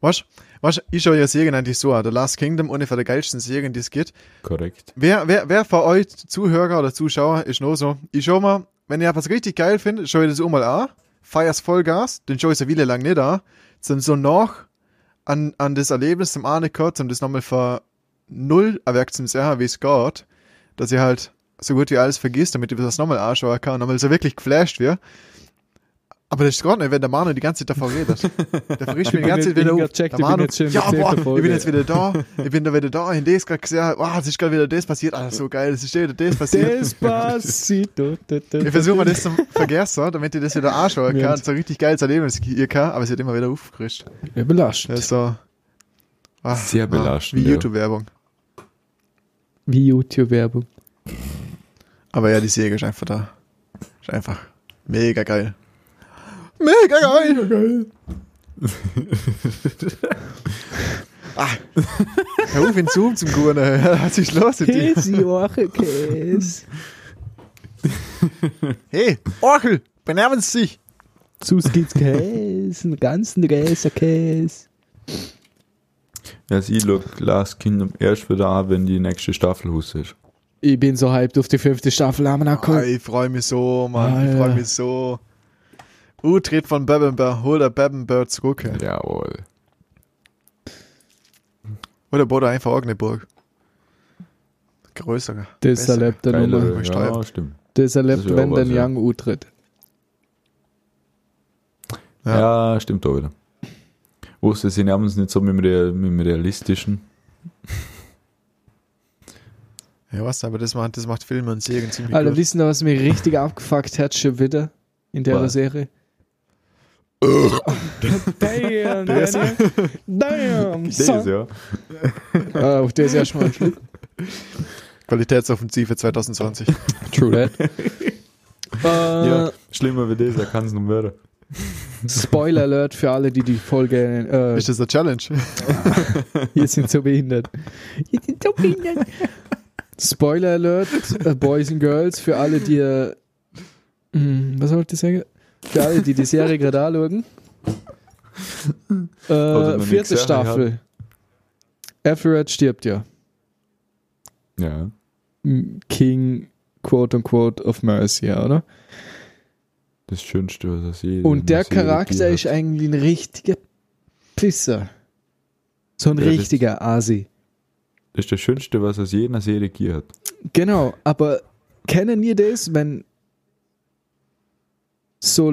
Was? Was? Ich schaue ja Serien eigentlich so an. The Last Kingdom, eine von der geilsten Serien, die es gibt. Korrekt. Wer, wer, wer von euch Zuhörer oder Zuschauer ist nur so? Ich schau mal, wenn ihr was richtig geil findet, schau ich das auch mal an. Feierst Vollgas, den schau ich so viele lang nicht an. Zum so noch an, an das Erlebnis zum Ahne kurz, um das nochmal für null erwerkt zum sagen, wie es geht, dass ihr halt so gut wie alles vergisst, damit ihr das nochmal anschauen kann, nochmal so wirklich geflasht wird. Aber das ist gerade nicht, wenn der Manu die ganze Zeit davon redet. Der verriecht mir die ganze Zeit wieder bin auf. gecheckt, Der ich bin Manu, jetzt schon in ja, boah, ich bin jetzt wieder da, ich bin da wieder da, in das gerade gesehen, wow, es ist gerade wieder das passiert, ah, so geil, es ist wieder das passiert. Despacito. Ich versuche mal das zu vergessen, damit ihr das wieder anschauen kann, so ein richtig geiles Erlebnis ihr kann, aber es wird immer wieder aufgefrischt. Ja, belastend. Das ist so, ah, Sehr belastend, Wie ja. YouTube-Werbung. Wie YouTube-Werbung. Aber ja, die Säge ist einfach da. Ist einfach mega geil. Mega geil! Mega geil! ah, hör auf, in Zoom zum Gurnen. Was ist los mit dir? Käse, Orchelkäse. Hey, Orchel, benehmen Sie sich! Sus gibt's Käse, einen ganzen Gräserkäse. Ja, also ich schau Last Kingdom erst wieder an, wenn die nächste Staffel raus ist. Ich bin so hyped auf die fünfte Staffel. Haben wir Ah, ich freue mich so, Mann. Ich Alter. freue mich so. Utritt von Bebenber, hol der Bebenber zurück. Jawohl. Oder baut er einfach irgendeine Burg. Größere. Das erlebt er nochmal. Nummer. ja, Steuern. stimmt. Das erlebt, Das wenn ja. Young utritt. Ja. Ja. stimmt auch wieder. Wusste, sie nehmen es nicht so mit dem, Real- mit dem realistischen. Ja, was, aber das macht, das macht Filme und Serien ziemlich Alter, gut. wissen Sie, was mich richtig abgefuckt hat schon wieder in der Was? Serie? Damn, Daniel. Damn, Das, son. ja. Ah, auf das erstmal ein Schluck. Qualitätsoffensive 2020. True that. ja. Äh, Schlimmer wie das, er kann es noch werden. Spoiler Alert für alle, die die Folge äh, Ist das eine Challenge? hier sind so behindert. Die sind so behindert. Spoiler Alert, äh, Boys and Girls, für alle, die äh, hm, was wollte ich sagen? Für alle, die die Serie gerade anschauen. Äh, vierte Staffel. Everett stirbt ja. Ja. King, quote unquote, of Mercy, ja, oder? Das Schönste, was er sieht. Und der Charakter ist eigentlich ein richtiger Pisser. So ein Ja, das- richtiger Asi. Das ist das Schönste, was er aus jener Serie gegeben hat. Genau, aber kennen ihr das, wenn so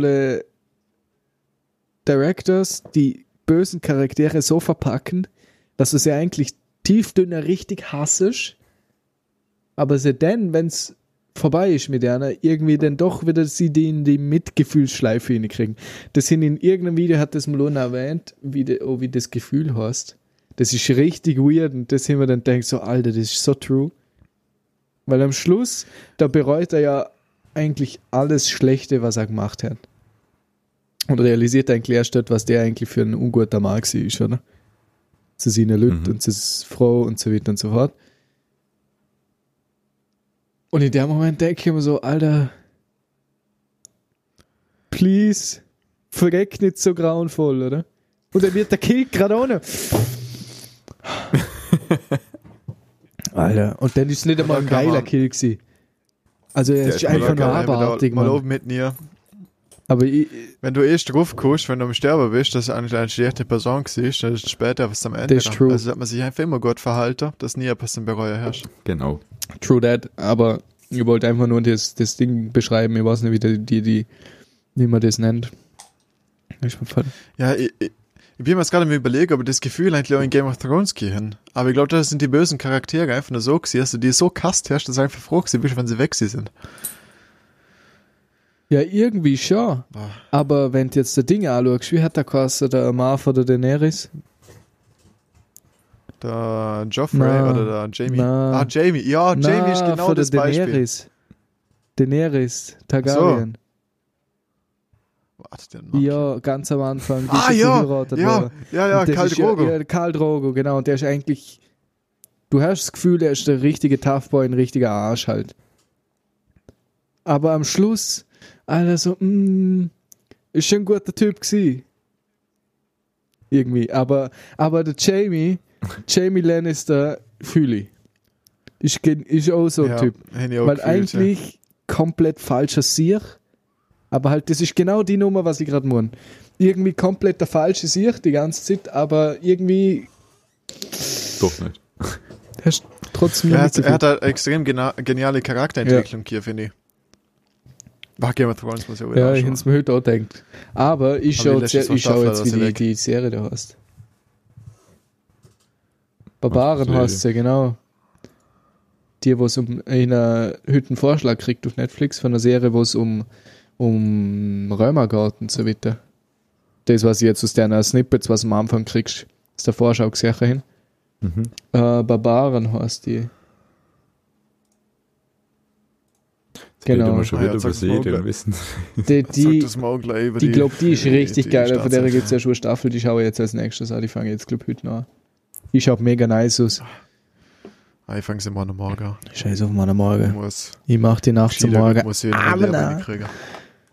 Directors die bösen Charaktere so verpacken, dass du sie eigentlich tiefdünner richtig hassisch, aber sie dann, wenn es vorbei ist mit einer, irgendwie dann doch wieder sie die in die Mitgefühlsschleife hinkriegen. Das sind in irgendeinem Video, hat das Malone erwähnt, wie, de, oh, wie das Gefühl hast. Das ist richtig weird und das haben wir dann denkt so, Alter, das ist so true. Weil am Schluss, da bereut er ja eigentlich alles Schlechte, was er gemacht hat. Und realisiert eigentlich erst dort, was der eigentlich für ein unguter Mann ist, oder? Zu seiner Lüt Mhm. und zu Frau und so weiter und so fort. Und in dem Moment denke ich mir so, Alter, please, verreck nicht so grauenvoll, oder? Und dann wird der Kill gerade ohne. Alter, und dann ist es nicht einmal ein geiler Kill gewesen. Also er ist Ja, einfach nur Mal- abartig, mal Mann. oben mit mir. Aber ich, Wenn du erst drauf guckst, wenn du am Sterben bist, dass du eigentlich eine schlechte Person siehst, dann ist es später was am Ende. Das ist true. Also hat man sich einfach immer gut verhalten, dass nie etwas zum Bereuen herrscht. Genau. True that, aber ich wollte einfach nur das, das Ding beschreiben. Ich weiß nicht, wie die, die, die wie man das nennt. Ich Ja, ich, ich, bin mir jetzt gerade mal überlegen, ob ich das Gefühl eigentlich auch in Game of Thrones gehen. Aber ich glaube, das sind die bösen Charaktere einfach nur so gewesen, dass du die so kast hast, dass du einfach froh gewesen bist, wenn sie weg sind. Ja, irgendwie schon. Boah. Aber wenn du jetzt der Ding anschaust, wie hat der gekostet, der Martha oder Daenerys? Der Joffrey Na, oder der Jamie. na. ah, Jamie. Ja, Jamie ist Na, genau das der Beispiel. Daenerys. Daenerys, Targaryen. Warte, Mann. Ja, ganz am Anfang. Ah, ja, ja, ja, ja, Karl ja- Drogo. Ja, Karl Drogo, genau. Und der ist eigentlich. Du hast das Gefühl, er ist der richtige Toughboy, ein richtiger Arsch halt. Aber am Schluss, Alter, so, mm, ist schon ein guter Typ gewesen. Irgendwie. Aber, aber der Jamie, Jamie Lannister, fühle ich. Ist, ist auch so ein ja, Typ. Weil gefühlt, ja. eigentlich komplett falscher Sieg. Aber halt, das ist genau die Nummer, was ich gerade meine. Irgendwie komplett der falsche Sieg die ganze Zeit, aber irgendwie Doch nicht. hast trotzdem Er hat, er hat eine extrem geniale Charakterentwicklung hier, finde ich. War Game of Thrones muss ich auch wieder Ja, ich hätte es mir heute auch gedacht. Aber ich schaue jetzt, ich schau jetzt wie die, die Serie da heißt. Barbaren heißt sie, genau. Die, wo es um in einer Hütten Vorschlag kriegt auf Netflix von einer Serie, wo es um, um Römer geht und so weiter. Das, was ich jetzt aus deiner Snippets, was du am Anfang kriegst, ist der Vorschau gesehen hin. Mhm. Äh, Barbaren heißt die. Jetzt Genau. schon Ah ja, wieder über gleich. wissen. Die, die, über die glaube, die ist richtig geil. Von der gibt es ja schon eine Staffel, die schaue ich jetzt als nächstes an. Die fange ich jetzt, glaube ich, heute noch an. Die schaut mega nice aus. Ah, ich fange sie Morgen an. Scheiß auf Ich Morgen. muss Ich mach die Nacht zum Morgen. muss ich einen na. Lehrer kriegen.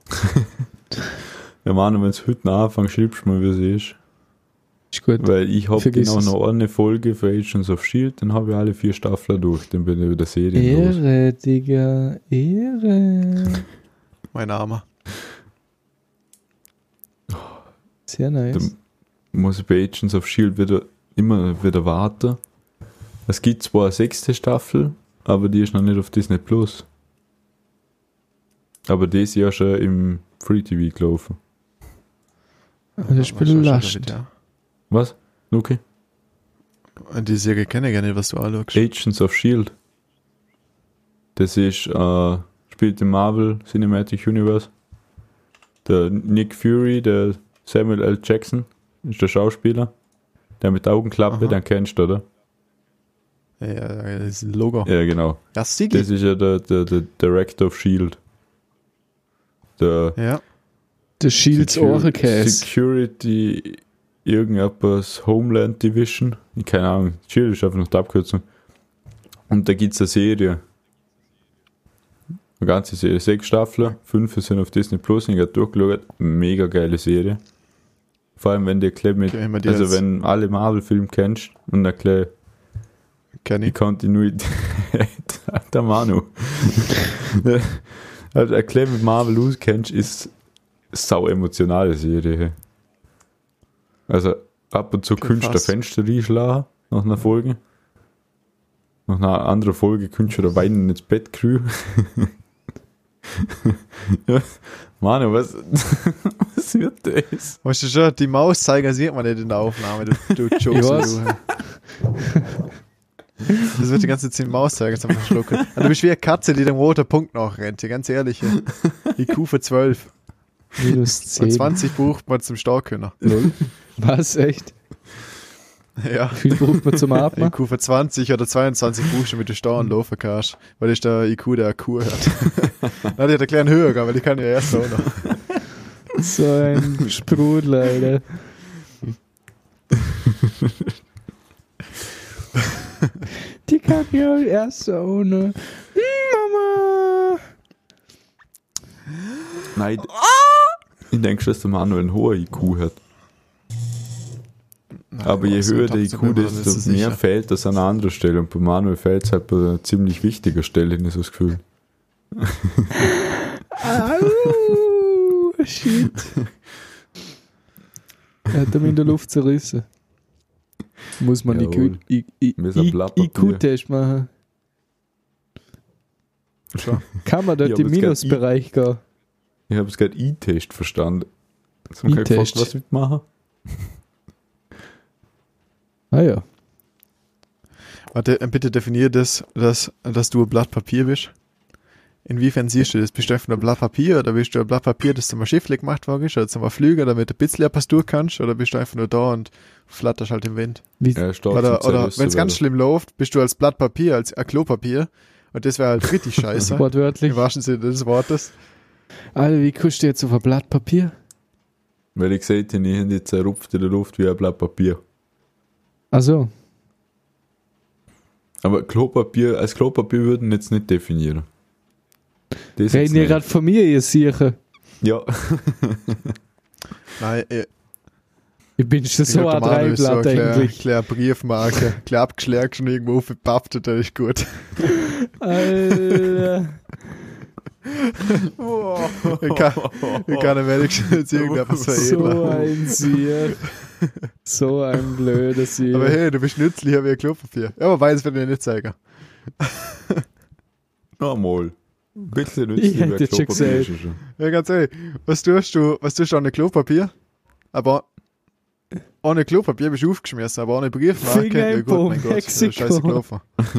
Ja, Mann, wenn es heute noch anfängt, schreibst du mir, wie es ist. Ist gut. Weil ich habe genau es. noch eine Folge für Agents of Shield, dann habe ich alle vier Staffeln durch, dann bin ich wieder serienlos. Ehre, Digga. Ehre. Mein Name. Sehr nice. Dann muss ich bei Agents of Shield wieder immer wieder warten. Es gibt zwar eine sechste Staffel, aber die ist noch nicht auf Disney Plus. Aber die ist ja schon im Free TV gelaufen. Das du da belastend. Was? Okay. Und Die Serie kenne ich gar nicht, was du anschaust. Agents of Shield. Das ist, äh, spielt im Marvel Cinematic Universe. Der Nick Fury, der Samuel L. Jackson, ist der Schauspieler. Der mit der Augenklappe, Aha. den kennst du, oder? Ja, ja, das ist ein Logo. Ja, genau. Sigi. Das ist ja der, der, der Director of Shield. Der Ja, Der Shields Secu- Ohrcase. Security irgendetwas Homeland Division. Ich keine Ahnung. Shield ist einfach noch die Abkürzung. Und da gibt es eine Serie. Eine ganze Serie. Sechs Staffeln. Fünf sind auf Disney Plus. Ich habe durchgeschaut. Mega geile Serie. Vor allem, wenn du erklärt mit, Okay, also jetzt- wenn alle Marvel-Filme kennst und erklärt kenne die ich. Kontinuität. der Manu. also erklär mit Marvel auskennst, ist sau emotionale Serie. Also ab und zu fast. Fenster reinschlagen nach einer Folge. Nach einer anderen Folge da weinen ins Bett kriegen. ja. Manu, was, was wird das? Weißt du schon, die Mauszeiger sieht man nicht in der Aufnahme, du, du Jokes. Das wird die ganze Zeit den Mauszeiger zum Verschlucken. Und du bist wie eine Katze, die dem roten Punkt nachrennt, ganz ehrlich. IQ für 12. Minus Und 10. 20 braucht man zum Starkköner. Lol. Was? Echt? Ja. Wie viel braucht man zum Atmen? IQ für 20 oder 22 brauchst du, damit du Steuern laufen kannst. Weil das ist der IQ, der Kur hat. Na, die hat einen kleinen höher, weil die kann ja erst auch noch. So ein Sprudel, Alter. Die kann ja erst ohne. Mama! Nein. Ich denke schon, dass der Manu einen hohen IQ hat. Aber je höher der IQ, desto mehr fällt das an einer anderen Stelle. Und bei Manuel fällt es halt bei einer ziemlich wichtiger Stelle, so das Gefühl. Au, shit. Er hat ihm in der Luft zerrissen. Muss man I- I- I-. IQ-Test machen. Schon. Kann man dort im Minusbereich gehen? Ich habe es gerade E-Test verstanden. Wir E-Test. gefragt, was mitmachen? Ah ja. Warte, äh, bitte definier das, dass, dass du ein Blatt Papier bist. Inwiefern siehst du das? Bist du einfach nur ein Blatt Papier oder bist du ein Blatt Papier, das zum Schiffle gemacht worden ist oder zum Flüger, damit du ein bisschen etwas durch kannst oder bist du einfach nur da und flatterst halt im Wind? Wie, Ja, Oder, oder wenn es ganz schlimm läuft, bist du als Blatt Papier, als ein Klopapier und das wäre halt richtig scheiße. wortwörtlich. Im wahrsten Sinne des Wortes. Alter, wie kostet jetzt auf ein Blatt Papier? Weil ich gesagt habe, ich habe jetzt zerrupft in der Luft wie ein Blatt Papier. Also, Aber Klopapier, als Klopapier würden wir jetzt nicht definieren. Das reden ihr nicht. gerade von mir, ihr Siechen? Ja. Nein, äh, Ich bin schon ich so glaub, ein so Dreiblatt kleine- eigentlich. kleine Briefmarke. Klar abgeschlägt schon irgendwo aufgepappt, das ist gut. Alter. Ich kann, ich kann am wenigsten jetzt irgendetwas so veredeln. ein Sieg. So ein blöder Sieg. Aber hey, du bist nützlicher wie ein Klopapier. Ja, aber weiß, wenn ich nicht zeigen. Normal. Ein bisschen Ich nützlich. hätte schon gesagt. Ja, ganz ehrlich, was tust du, was tust du an Klopapier? Aber ohne Klopapier bist du aufgeschmissen, aber ohne Briefmarke, Finger ja im gut, mein Gott, scheiße gelaufen.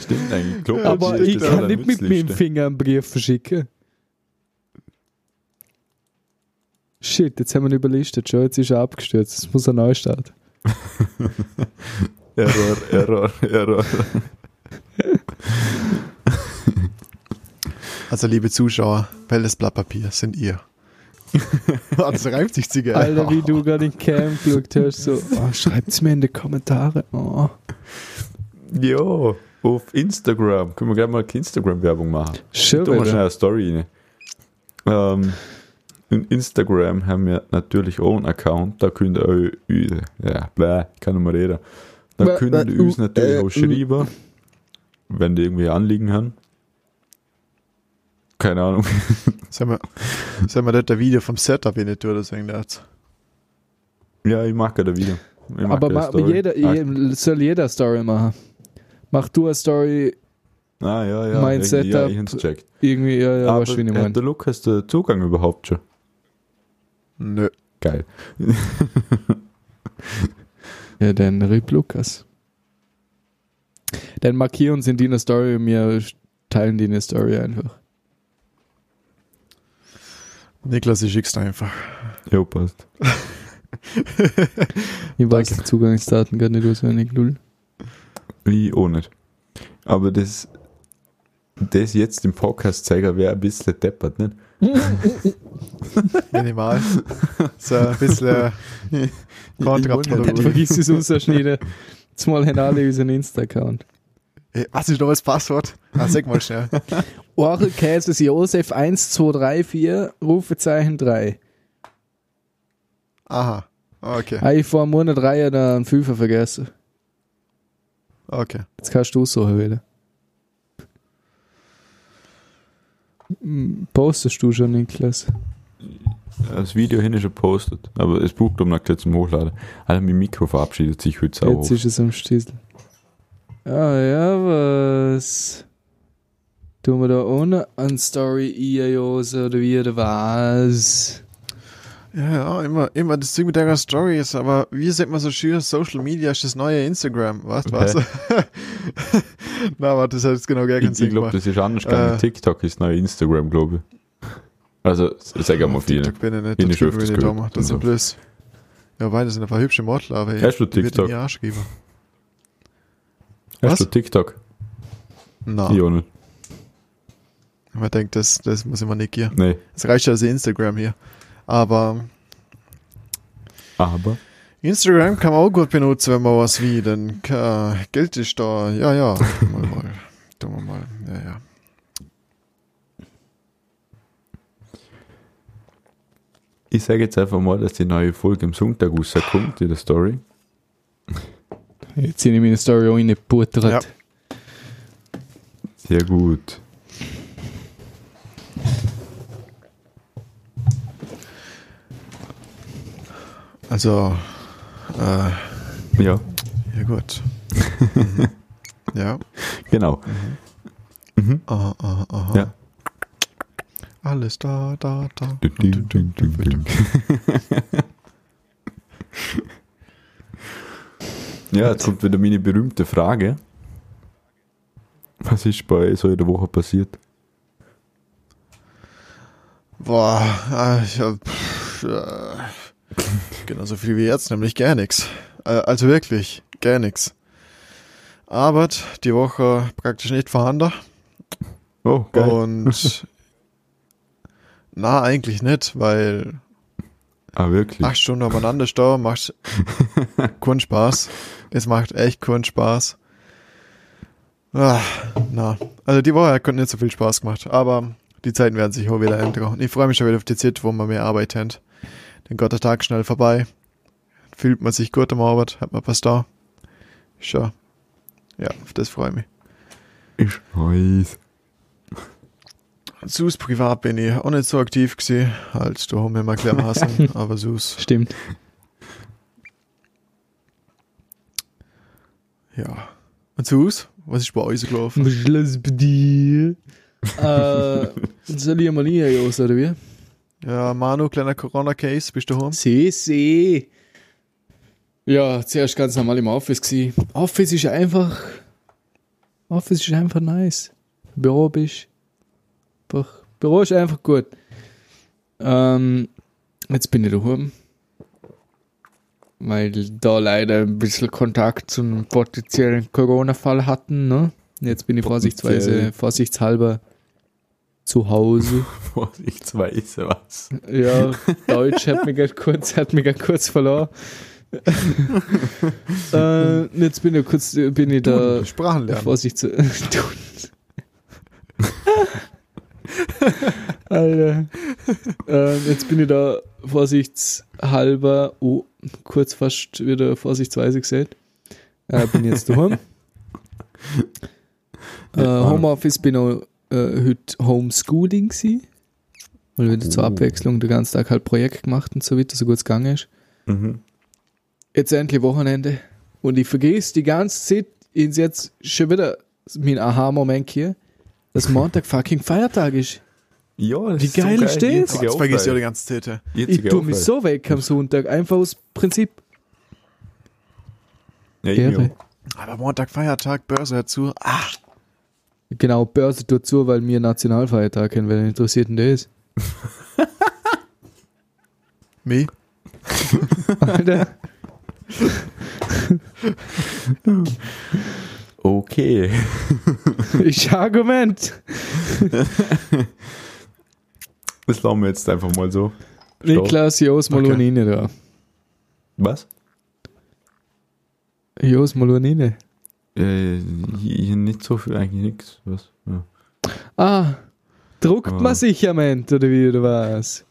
Stimmt eigentlich. Klopapier Aber ist ich kann nicht mit meinem. Finger einen Brief verschicken. Shit, jetzt haben wir ihn überlistet schon, jetzt ist er abgestürzt. Es muss ein Neustart. Error, Error, Error. Also, liebe Zuschauer, welches Blatt Papier sind ihr? Ah, das reimt sich zu geil. Alter, wie du gerade in Cam geschaut hast, so, oh, schreibt's mir in die Kommentare. Oh. Ja, auf Instagram. Können wir gleich mal eine Instagram-Werbung machen. Tun wir wieder. schnell eine Story rein. Ähm, in Instagram haben wir natürlich auch einen Account. Da könnt ihr euch, ja, bläh, ich kann nicht mehr reden. Da könnt ihr uns natürlich äh, auch schreiben, wenn die irgendwie Anliegen haben. Keine Ahnung. Sollen wir, sollen wir dort ein Video vom Setup nicht tun oder so irgendwas? ja, ich mag gerade wieder. Ich mag Aber eine ma, Story. jeder, Ah, je, soll jeder eine Story machen. Mach du eine Story, ah, ja, ja. mein Setup- Ja, ich hab's gecheckt. irgendwie, ja, ja, Aber du, wie äh, der Lukas, der Zugang überhaupt schon. Nö. Geil. Ja, dann Rip Lukas. Dann markier uns in deiner Story und wir teilen deine Story einfach. Niklas, ich schick's einfach. Jo, passt. Ich weiß die Zugangsdaten gar nicht auswendig, null. Ich auch nicht. Aber das, das jetzt im Podcast zeigen wäre ein bisschen deppert, nicht? Minimal. So ein bisschen Ich kontraproduktiv. Vergiss es ausschneiden. Jetzt mal haben alle unseren Insta-Account. Was ist noch das Passwort? Ah, sag mal schnell. Orgel Käses Josef 1234, Rufezeichen 3. Aha. Okay, Ah, ich vor einem Monat Reihe da einen Fünfer vergessen. okay. Jetzt kannst du so wieder. Hm, Postest du schon, Niklas? Das Video hin ist schon gepostet, aber es braucht um noch gleich zum Hochladen. Alter, mein Mikro verabschiedet sich heute sauer. Jetzt ist es am Stissel. Ah ja, was? Tun wir da ohne an Story IAOs oder wie oder was? Ja, ja, immer, immer das Ding mit der Story ist, aber wie sagt man so schön, Social Media ist das neue Instagram, weißt du Okay. was? Na, aber das hat jetzt genau gar keinen Ich, Sinn ich glaube, das ist anders. Äh. TikTok ist neu Instagram, glaube ich. Also, sag mal Auf viele. TikTok bin ich nicht, Bin das ich bin öfters ich nicht gehört. das sind Also. bloß, ja, weil das sind ein paar hübsche Model, aber Hast du TikTok? Arsch geben. Hast Was? du TikTok? Na, Ich auch nicht. man denkt, das, das muss immer nicht hier. Nee. Es reicht ja also Instagram hier. Aber Aber. Instagram kann man auch gut benutzen, wenn man was wie, dann äh, Geld ist da, ja, ja, mal, mal, tun wir mal, ja, ja. Ich sage jetzt einfach mal, dass die neue Folge am Sonntag rauskommt, in der Story. Jetzt sind ich meine Story auch reingebuttert. Ja. Sehr gut. Also, äh, Ja, ja gut. mhm. Ja, genau. Mhm. aha, aha, aha. Ja. Alles da, da, da. Ding, ding, ding. Ja, jetzt kommt wieder meine berühmte Frage. Was ist bei so in der Woche passiert? Boah, äh, ich hab, äh, genauso viel wie jetzt, nämlich gar nichts. Äh, also wirklich, gar nichts. Arbeit, die Woche praktisch nicht vorhanden. Oh, geil. Und na, eigentlich nicht, weil ah, wirklich? acht Stunden aufeinander stehen macht keinen Spaß. Es macht echt keinen Spaß. Ah, na, also die Woche hat nicht so viel Spaß gemacht, aber die Zeiten werden sich auch wieder ändern. Und ich freue mich schon wieder auf die Zeit, wo wir mehr Arbeit haben. Dann geht der Tag schnell vorbei. Fühlt man sich gut am Arbeit, hat man was da. Schon. Ja, auf das freue ich mich. Ich weiß. Sus privat bin ich auch nicht so aktiv gewesen, als du wir mal gleichermaßen, aber Sus, Stimmt. Ja. Und Sus, was ist bei euch so gelaufen? Schluss bei dir. äh, soll ich mal hier, Jos, oder wie? Ja, Manu, kleiner Corona-Case, bist du home? See, see. Ja, zuerst ganz normal im Office gsi. Office ist einfach. Office ist einfach nice. Büro bist. Einfach, Büro ist einfach gut. Ähm, jetzt bin ich daheim. Weil da leider ein bisschen Kontakt zu einem potenziellen Corona-Fall hatten, ne? Jetzt bin ich vorsichtsweise, vorsichtshalber zu Hause. Vorsichtsweise was. Ja, Deutsch hat mich grad kurz, hat mich grad kurz verloren. äh, jetzt bin ich kurz, bin ich da Sprachen lernen. Vorsicht zu tun. Alter. äh, jetzt bin ich da vorsichtshalber, oh, kurz fast wieder vorsichtsweise gesagt. Äh, bin jetzt daheim. äh, Homeoffice bin auch äh, heute Homeschooling gsi. Weil wieder zur Oh. Abwechslung den ganzen Tag halt Projekt gemacht und so weiter, so gut es gegangen ist. Mhm. Jetzt endlich Wochenende. Und ich vergesse die ganze Zeit, ist jetzt schon wieder mein Aha-Moment hier, dass Montag fucking Feiertag ist. Ja, das Wie ist so geil ist das? Jetzige Jetzt vergisst du ja die ganze Zeit. ja. Ich tue mich so weg am Sonntag, einfach aus Prinzip. Ja, ich. Aber Montag, Feiertag, Börse dazu. Ah, Genau, Börse tut zu, weil wir Nationalfeiertag haben. Wen interessiert denn das? mich. Alter. Okay. Ich Argument. Das lassen wir jetzt einfach mal so. Niklas Jos Molonine da. Was? Jos Molonine. Äh, hier nicht so viel, eigentlich nichts. Was? Ja. Ah, druckt Ah. man sich ja, Ment, oder wie, oder was?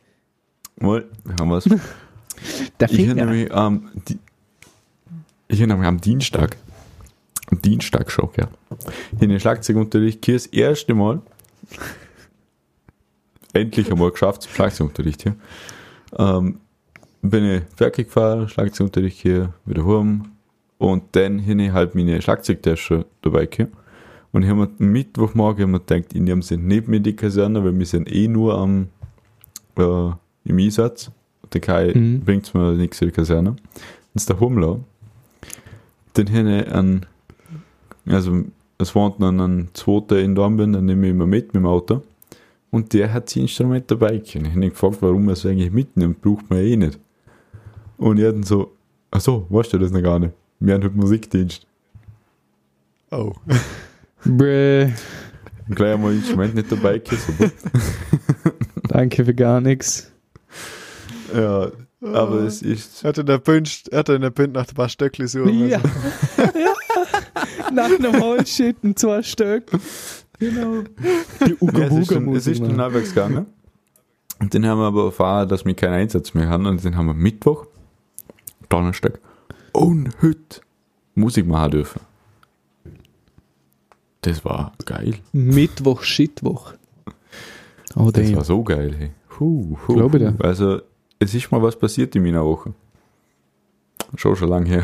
Mal, haben wir's. Der Ich erinnere mich am, die, ich erinnere mich am Dienstag. Am Dienstag schon, ja. In den Schlagzeugunterricht hier das erste Mal. Endlich einmal geschafft, Schlagzeugunterricht hier. Ähm, bin ich fertig gefahren, Schlagzeugunterricht hier, wieder heim. Und dann habe ich halt meine Schlagzeugtasche dabei gehabt. Und ich habe mir am Mittwochmorgen hab mir gedacht, ich nehme sie nicht mit in die Kaserne, weil wir sind eh nur am, äh, im Einsatz. Der Kai Mhm. bringt mir nichts in die Kaserne. Ist der Hummler. Den habe ich an, also es war dann ein zweiter in Dornbirn, dann nehme ich immer mit mit dem Auto. Und der hat sein Instrument dabei gehabt. Ich habe ihn gefragt, warum er es eigentlich mitnimmt, braucht man eh nicht. Und er hat dann so, ach so, weißt du das noch gar nicht? Wir haben heute Musikdienst. Oh. Bräh, Gleich einmal ein Instrument nicht dabei gehabt. Danke für gar nichts. ja, aber es ist, Er hat in der Bünd, er hat in der Bünd nach ein paar Stöckli so. Ja. Nach einem Holzschit ein zwei Stück. Genau. Die Uga Ja, es ist, Buga schon, es ist schon nachwärts gegangen. Und dann haben wir aber erfahren, dass wir keinen Einsatz mehr haben. Und dann haben wir Mittwoch, Donnerstag und heute Musik machen dürfen. Das war geil. Mittwoch, Shitwoch. Oh, Das damn. war so geil. Hey. Huh, huh, Glaub ich dir. huh. Also, es ist mal was passiert in meiner Woche. Schon schon lange her.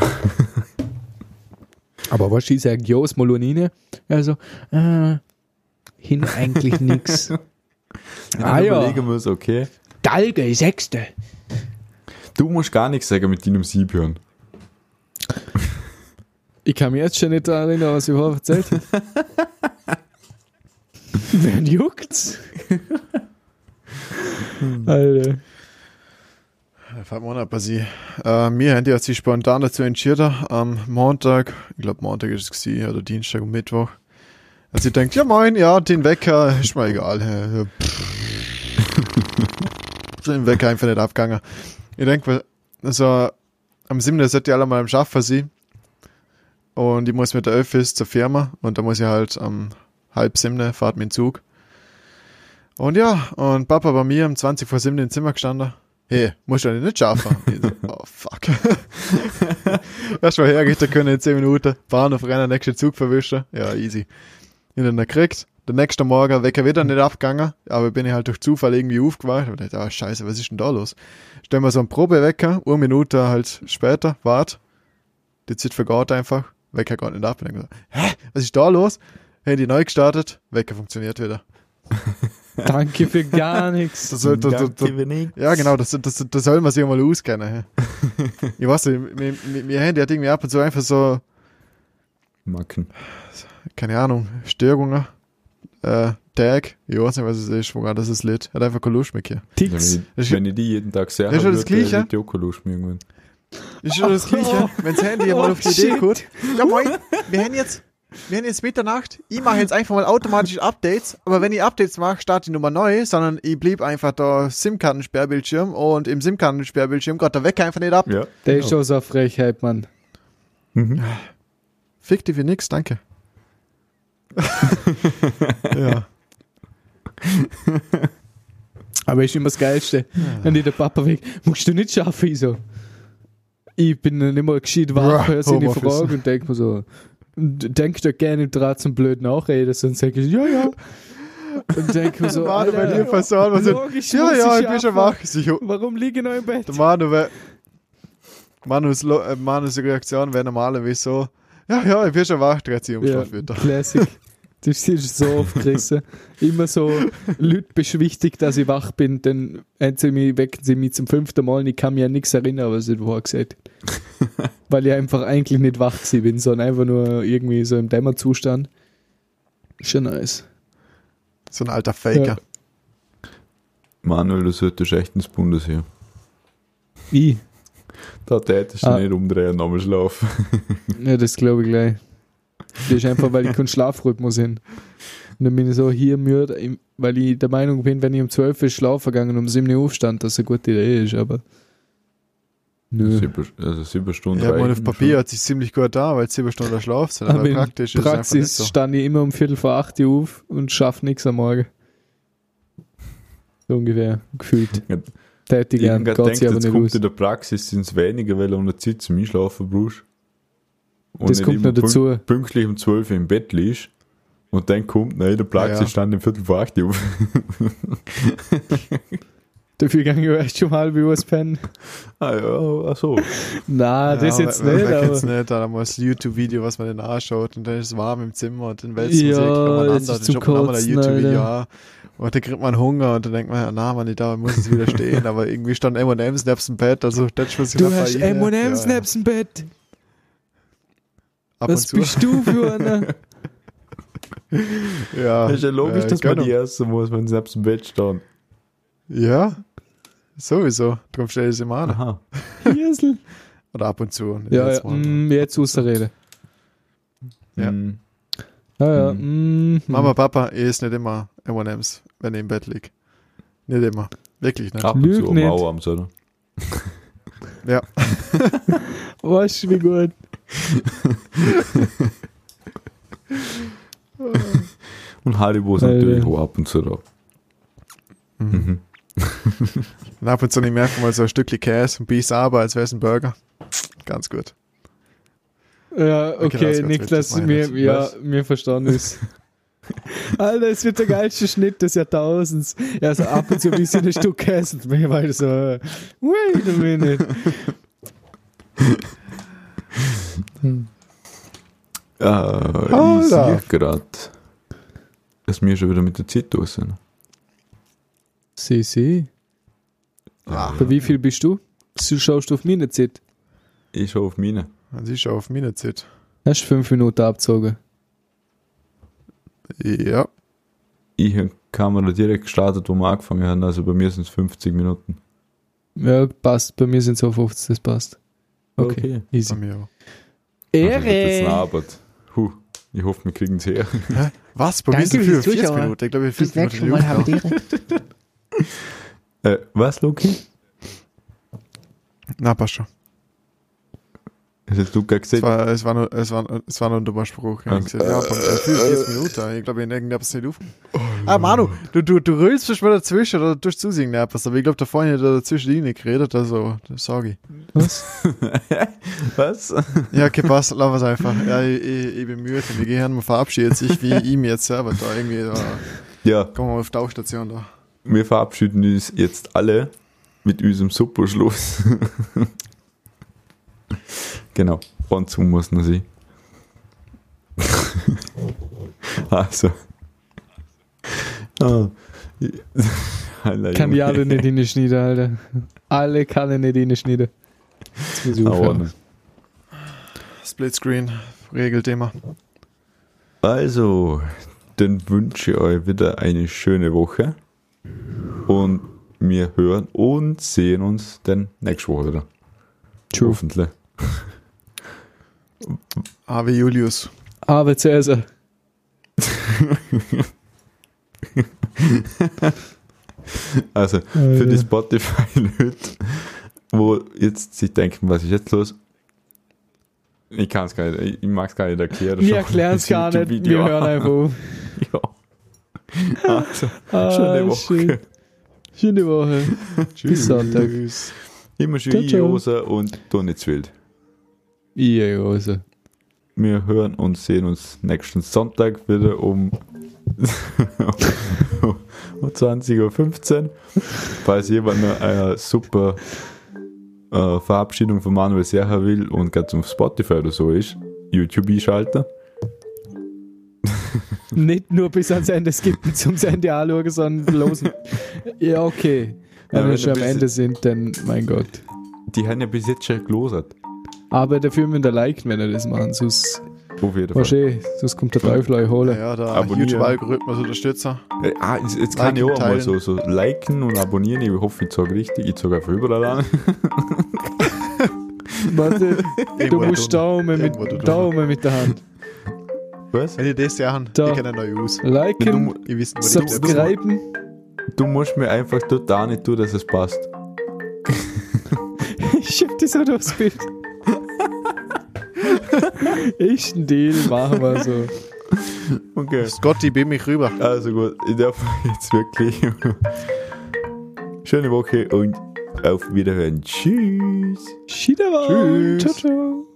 Aber was ich sage, Jos Molonine, also, äh, hin eigentlich nix. Dann Ah, ja. überlegen uns, okay. Galge, Sechste. Du musst gar nichts sagen mit deinem Sieb hören. Ich kann mich jetzt schon nicht daran erinnern, was ich überhaupt erzählt habe. Wen juckt's? Alter. Fahrt mal ab, sie. Äh, mir haben die sich spontan dazu entschieden, am Montag, ich glaube Montag ist es gewesen, oder Dienstag und Mittwoch. Also ich denkt, ja moin, ja, den Wecker, ist mir egal. den Wecker einfach nicht abgegangen. Ich denke, also am 7. seid ihr alle mal am Schaffen sie. Und ich muss mit der Öffis zur Firma und da muss ich halt am halb siebten fahrt mit dem Zug. Und ja, und Papa bei mir um 20 vor 7 im Zimmer gestanden. Hey, musst du nicht schaffen. Ich so, oh, fuck. Erst mal hergeht, können in 10 Minuten. Bahnhof rennen, nächsten Zug verwischen. Ja, easy. Ich hab dann gekriegt. Der nächste Morgen, Wecker wieder nicht abgegangen, aber bin ich halt durch Zufall irgendwie aufgewacht und dachte, ah, scheiße, was ist denn da los? Stellen wir so einen Probewecker, eine Minute halt später, wart. Die Zeit vergeht einfach, Wecker geht nicht ab. Und ich so, hä, was ist da los? Handy neu gestartet, Wecker funktioniert wieder. Danke für gar nichts. Das, das, das, Danke, wenig. ja, genau, das, das, das soll man sich mal auskennen. hä? ich weiß nicht, mir, mir, mir Handy hat irgendwie ab und zu einfach so, Macken. Keine Ahnung, Störungen, äh, Tag, ich weiß nicht, was es ist, woran das ist Lied. Hat einfach keine Lust mehr. hier. Wenn Ticks. ich, wenn ich die jeden Tag sehe, Das ist schon das Gleiche. wird die auch keine Lust mehr irgendwann. Ist schon das Gleiche, wenn das Handy mal Oh, auf die Idee shit. kommt. Ja, moin, wir haben jetzt, wir haben jetzt Mitternacht. Ich mache jetzt einfach mal automatisch Updates, aber wenn ich Updates mache, starte die Nummer neu, sondern ich blieb einfach da SIM-Kartensperrbildschirm und im SIM-Kartensperrbildschirm geht der Wecker einfach nicht ab. Ja. Der ist schon so eine Frechheit, Mann. Mhm. Fick dich für nix, danke. Ja. Aber ist immer das Geilste. Wenn dir der Papa weg, musst du nicht schaffen, ich so. Ich bin dann immer gescheit wach, höre seine. Frage und denk mir so, denk da gerne dran zum blöd nachreden, sonst sag ich, ja, ja. Und denk mir so, Manu, Alter, dir versauen, was logisch Ja, ja, ich bin schon wach. Warum liege ich noch im Bett? der Manu, Manus, Manus Reaktion wäre normalerweise so, ja, ja, ich bin schon wach, dreht sich um Ja, wieder. Classic. Das ist so aufgerissen. Immer so Leute beschwichtigt, dass ich wach bin, dann sie mich, wecken sie mich zum fünften Mal und ich kann mich an nichts erinnern, was ich vorher gesagt habe. Weil ich einfach eigentlich nicht wach gewesen bin, sondern einfach nur irgendwie so im Dämmerzustand. Schon nice. So ein alter Faker. Manuel, du solltest echt ins Bundesheer. Ich? Da tätest du Ah. nicht umdrehen und nochmal schlafen. Ja, das glaube ich gleich. Das ist einfach, weil ich keinen Schlafrhythmus hin. Und dann bin ich so hier müde, weil ich der Meinung bin, wenn ich um 12 Uhr schlafen gegangen und um 7 Uhr aufstand, dass es eine gute Idee ist, aber. Nö. Sieben, also sieben Stunden Ja, man auf Papier hat sich ziemlich gut da, weil es sieben Stunden Schlaf sind, aber, Aber in praktisch ist es einfach nicht Praxis so. stand ich immer um Viertel vor acht Uhr auf und schaff nichts am Morgen. So ungefähr, gefühlt. Tätig schon. gern, Ich hab geht sich aber jetzt nicht kommt aus. in der Praxis sind es weniger, weil du eine Zeit zum Einschlafen brauchst. Und Das kommt noch dazu. pünkt- Pünktlich um 12 Uhr im Bett liegst. Und dann kommt, nein, in der Praxis Ja, ja. stand um Viertel vor acht Uhr auf. Dafür gehe ich erst schon Uhr ins Pennen. ah ja, ach so. Nein, das Ja, jetzt wer- nicht, kennt's aber. nicht, da haben wir das YouTube-Video, was man dann anschaut und dann ist es warm im Zimmer und dann wälzt man sich umeinander das ist dann zum schaut man nochmal ein YouTube-Video an und dann kriegt man Hunger und dann denkt man, ja, na, man, da muss es wieder stehen, aber irgendwie stand M&M's nebst dem Bett, also das muss ich Du hast. M&M's ja, nebst dem Bett. Ab Was bist du für einer? Ja, Das ist ja logisch, äh, dass man Gönnung. die essen muss, wenn sie selbst im Bett stehen. Ja, sowieso. Darum stelle ich es immer an. Aha. Oder ab und zu. Ja, jedes ja, Mal. mm, jetzt ausreden. Ja. Hm. Ja, ja. Mhm. Mm, Mama, Papa, ich esse nicht immer M&M's, wenn ich im Bett liege. Nicht immer. Wirklich nicht. Ab und Lüg zu am nicht. Auabends, oder? Ja. Du, wie gut? Und Haribo ist natürlich auch ab und zu da. Mhm. Und ab und zu ich einfach mal so ein Stückchen Käse und beiß aber, als wäre es ein Burger. Ganz gut. Ja, Okay, okay, das Niklas, mir, ja, Was? mir verstanden ist. Alter, es wird der geilste Schnitt des Jahrtausends. Ja, so ab und zu ein bisschen ein Stück Käse und mir war so, wait a minute. Äh, ich Alter. sehe gerade, dass wir schon wieder mit der Zeit durch sind. Sie, sie. Ah, Bei wie viel bist du? Du schaust auf meine Zeit. Ich schaue auf meine. man sieht schon auf meine Zeit. Hast fünf Minuten abgezogen. Ja. Ich habe die Kamera direkt gestartet, wo wir angefangen haben, also bei mir sind es 50 Minuten. Ja, passt. Bei mir sind es auf 50, das passt. Okay, Bei easy. mir auch. Also wird jetzt eine Ehre! Arbeit. Huh, ich hoffe, wir kriegen es her. Hä? Was? Bei mir Danke sind fürs 45 Zuschauen. Minuten. Ich glaube, ich 50 nächstes Minuten Mal, Luft habe noch. Ehre. Äh, was, Loki? Na, passt schon. Das hast du gerade Es gesehen? war, es war, nur, es war, es war nur ein dummer Spruch. Hab Also, ja, von äh, 45 Minuten. Ich glaube, ich habe es nicht auf. Ah, Manu, du, du, du rüllst mich mal dazwischen oder tust zusingen etwas, aber ich glaube, da vorhin hat er dazwischen die nicht geredet, also, das sage ich. Was? Was? Ja, okay, passt, lass es einfach. Ja, ich, ich, ich bin müde, wir gehen, man verabschiedet sich, wie ich mir jetzt selber da irgendwie, da, Ja, kommen wir auf die Tauchstation da. Wir verabschieden uns jetzt alle mit unserem Superschluss. genau, und zu muss noch sein. also. Allein. Kann die alle nicht reinschneiden, Alter. Alle kann ich nicht Aber aufhören. nicht. Splitscreen, Regelthema. Also, dann wünsche ich euch wieder eine schöne Woche. Und wir hören und sehen uns dann nächste Woche wieder. True. Hoffentlich. Ave Julius. Aber Cäsar. Also, für die Spotify-Leute, wo jetzt sich denken, was ist jetzt los? Ich kann es gar nicht, ich- mag es gar nicht erklären. Wir erklären es gar nicht, wir hören einfach. Ja. Also, Ah, schöne Woche. schön. Schöne Woche. Bis Sonntag. Immer schön. Iosa und du nicht zu wild. Rose. Wir hören und sehen uns nächsten Sonntag wieder um, um 20.15 Uhr. Falls jemand noch eine super äh, Verabschiedung von Manuel Serra will und gerade zum Spotify oder so ist, YouTube einschalten. Nicht nur bis ans Ende skippen zum Ende anschauen, sondern losen. Ja, okay. Wenn Ja, wir wenn schon du am Ende sind, dann mein Gott. Die haben ja bis jetzt schon gelosert. Aber dafür müsst ihr liken, wenn ihr das machen. Sonst, Auf jeden Fall. wahrscheinlich, sonst kommt der Teufel euch holen. Ja, der Abonnieren. YouTube-Algorithmus unterstützer. Äh, Ah, jetzt, jetzt kann ich auch mal teilen. so, so liken und abonnieren. Ich hoffe, ich sage richtig. Ich sage einfach überall an. Warte, du musst da Daumen da mit, Daumen mit der Hand. Was? Wenn ihr das sagen, Da. ich kenne neu aus. Du, Liken, Ihr wisst, ich subscriben. du musst mir einfach total nicht tun, dass es passt. Ich schieb das auch durchs Bild. Ist ein Deal, machen wir so. Okay. Scotty, beam mich rüber. Also gut, ich darf jetzt wirklich schöne Woche und auf Wiederhören. Tschüss. Schiedermann. Tschüss. Ciao, ciao.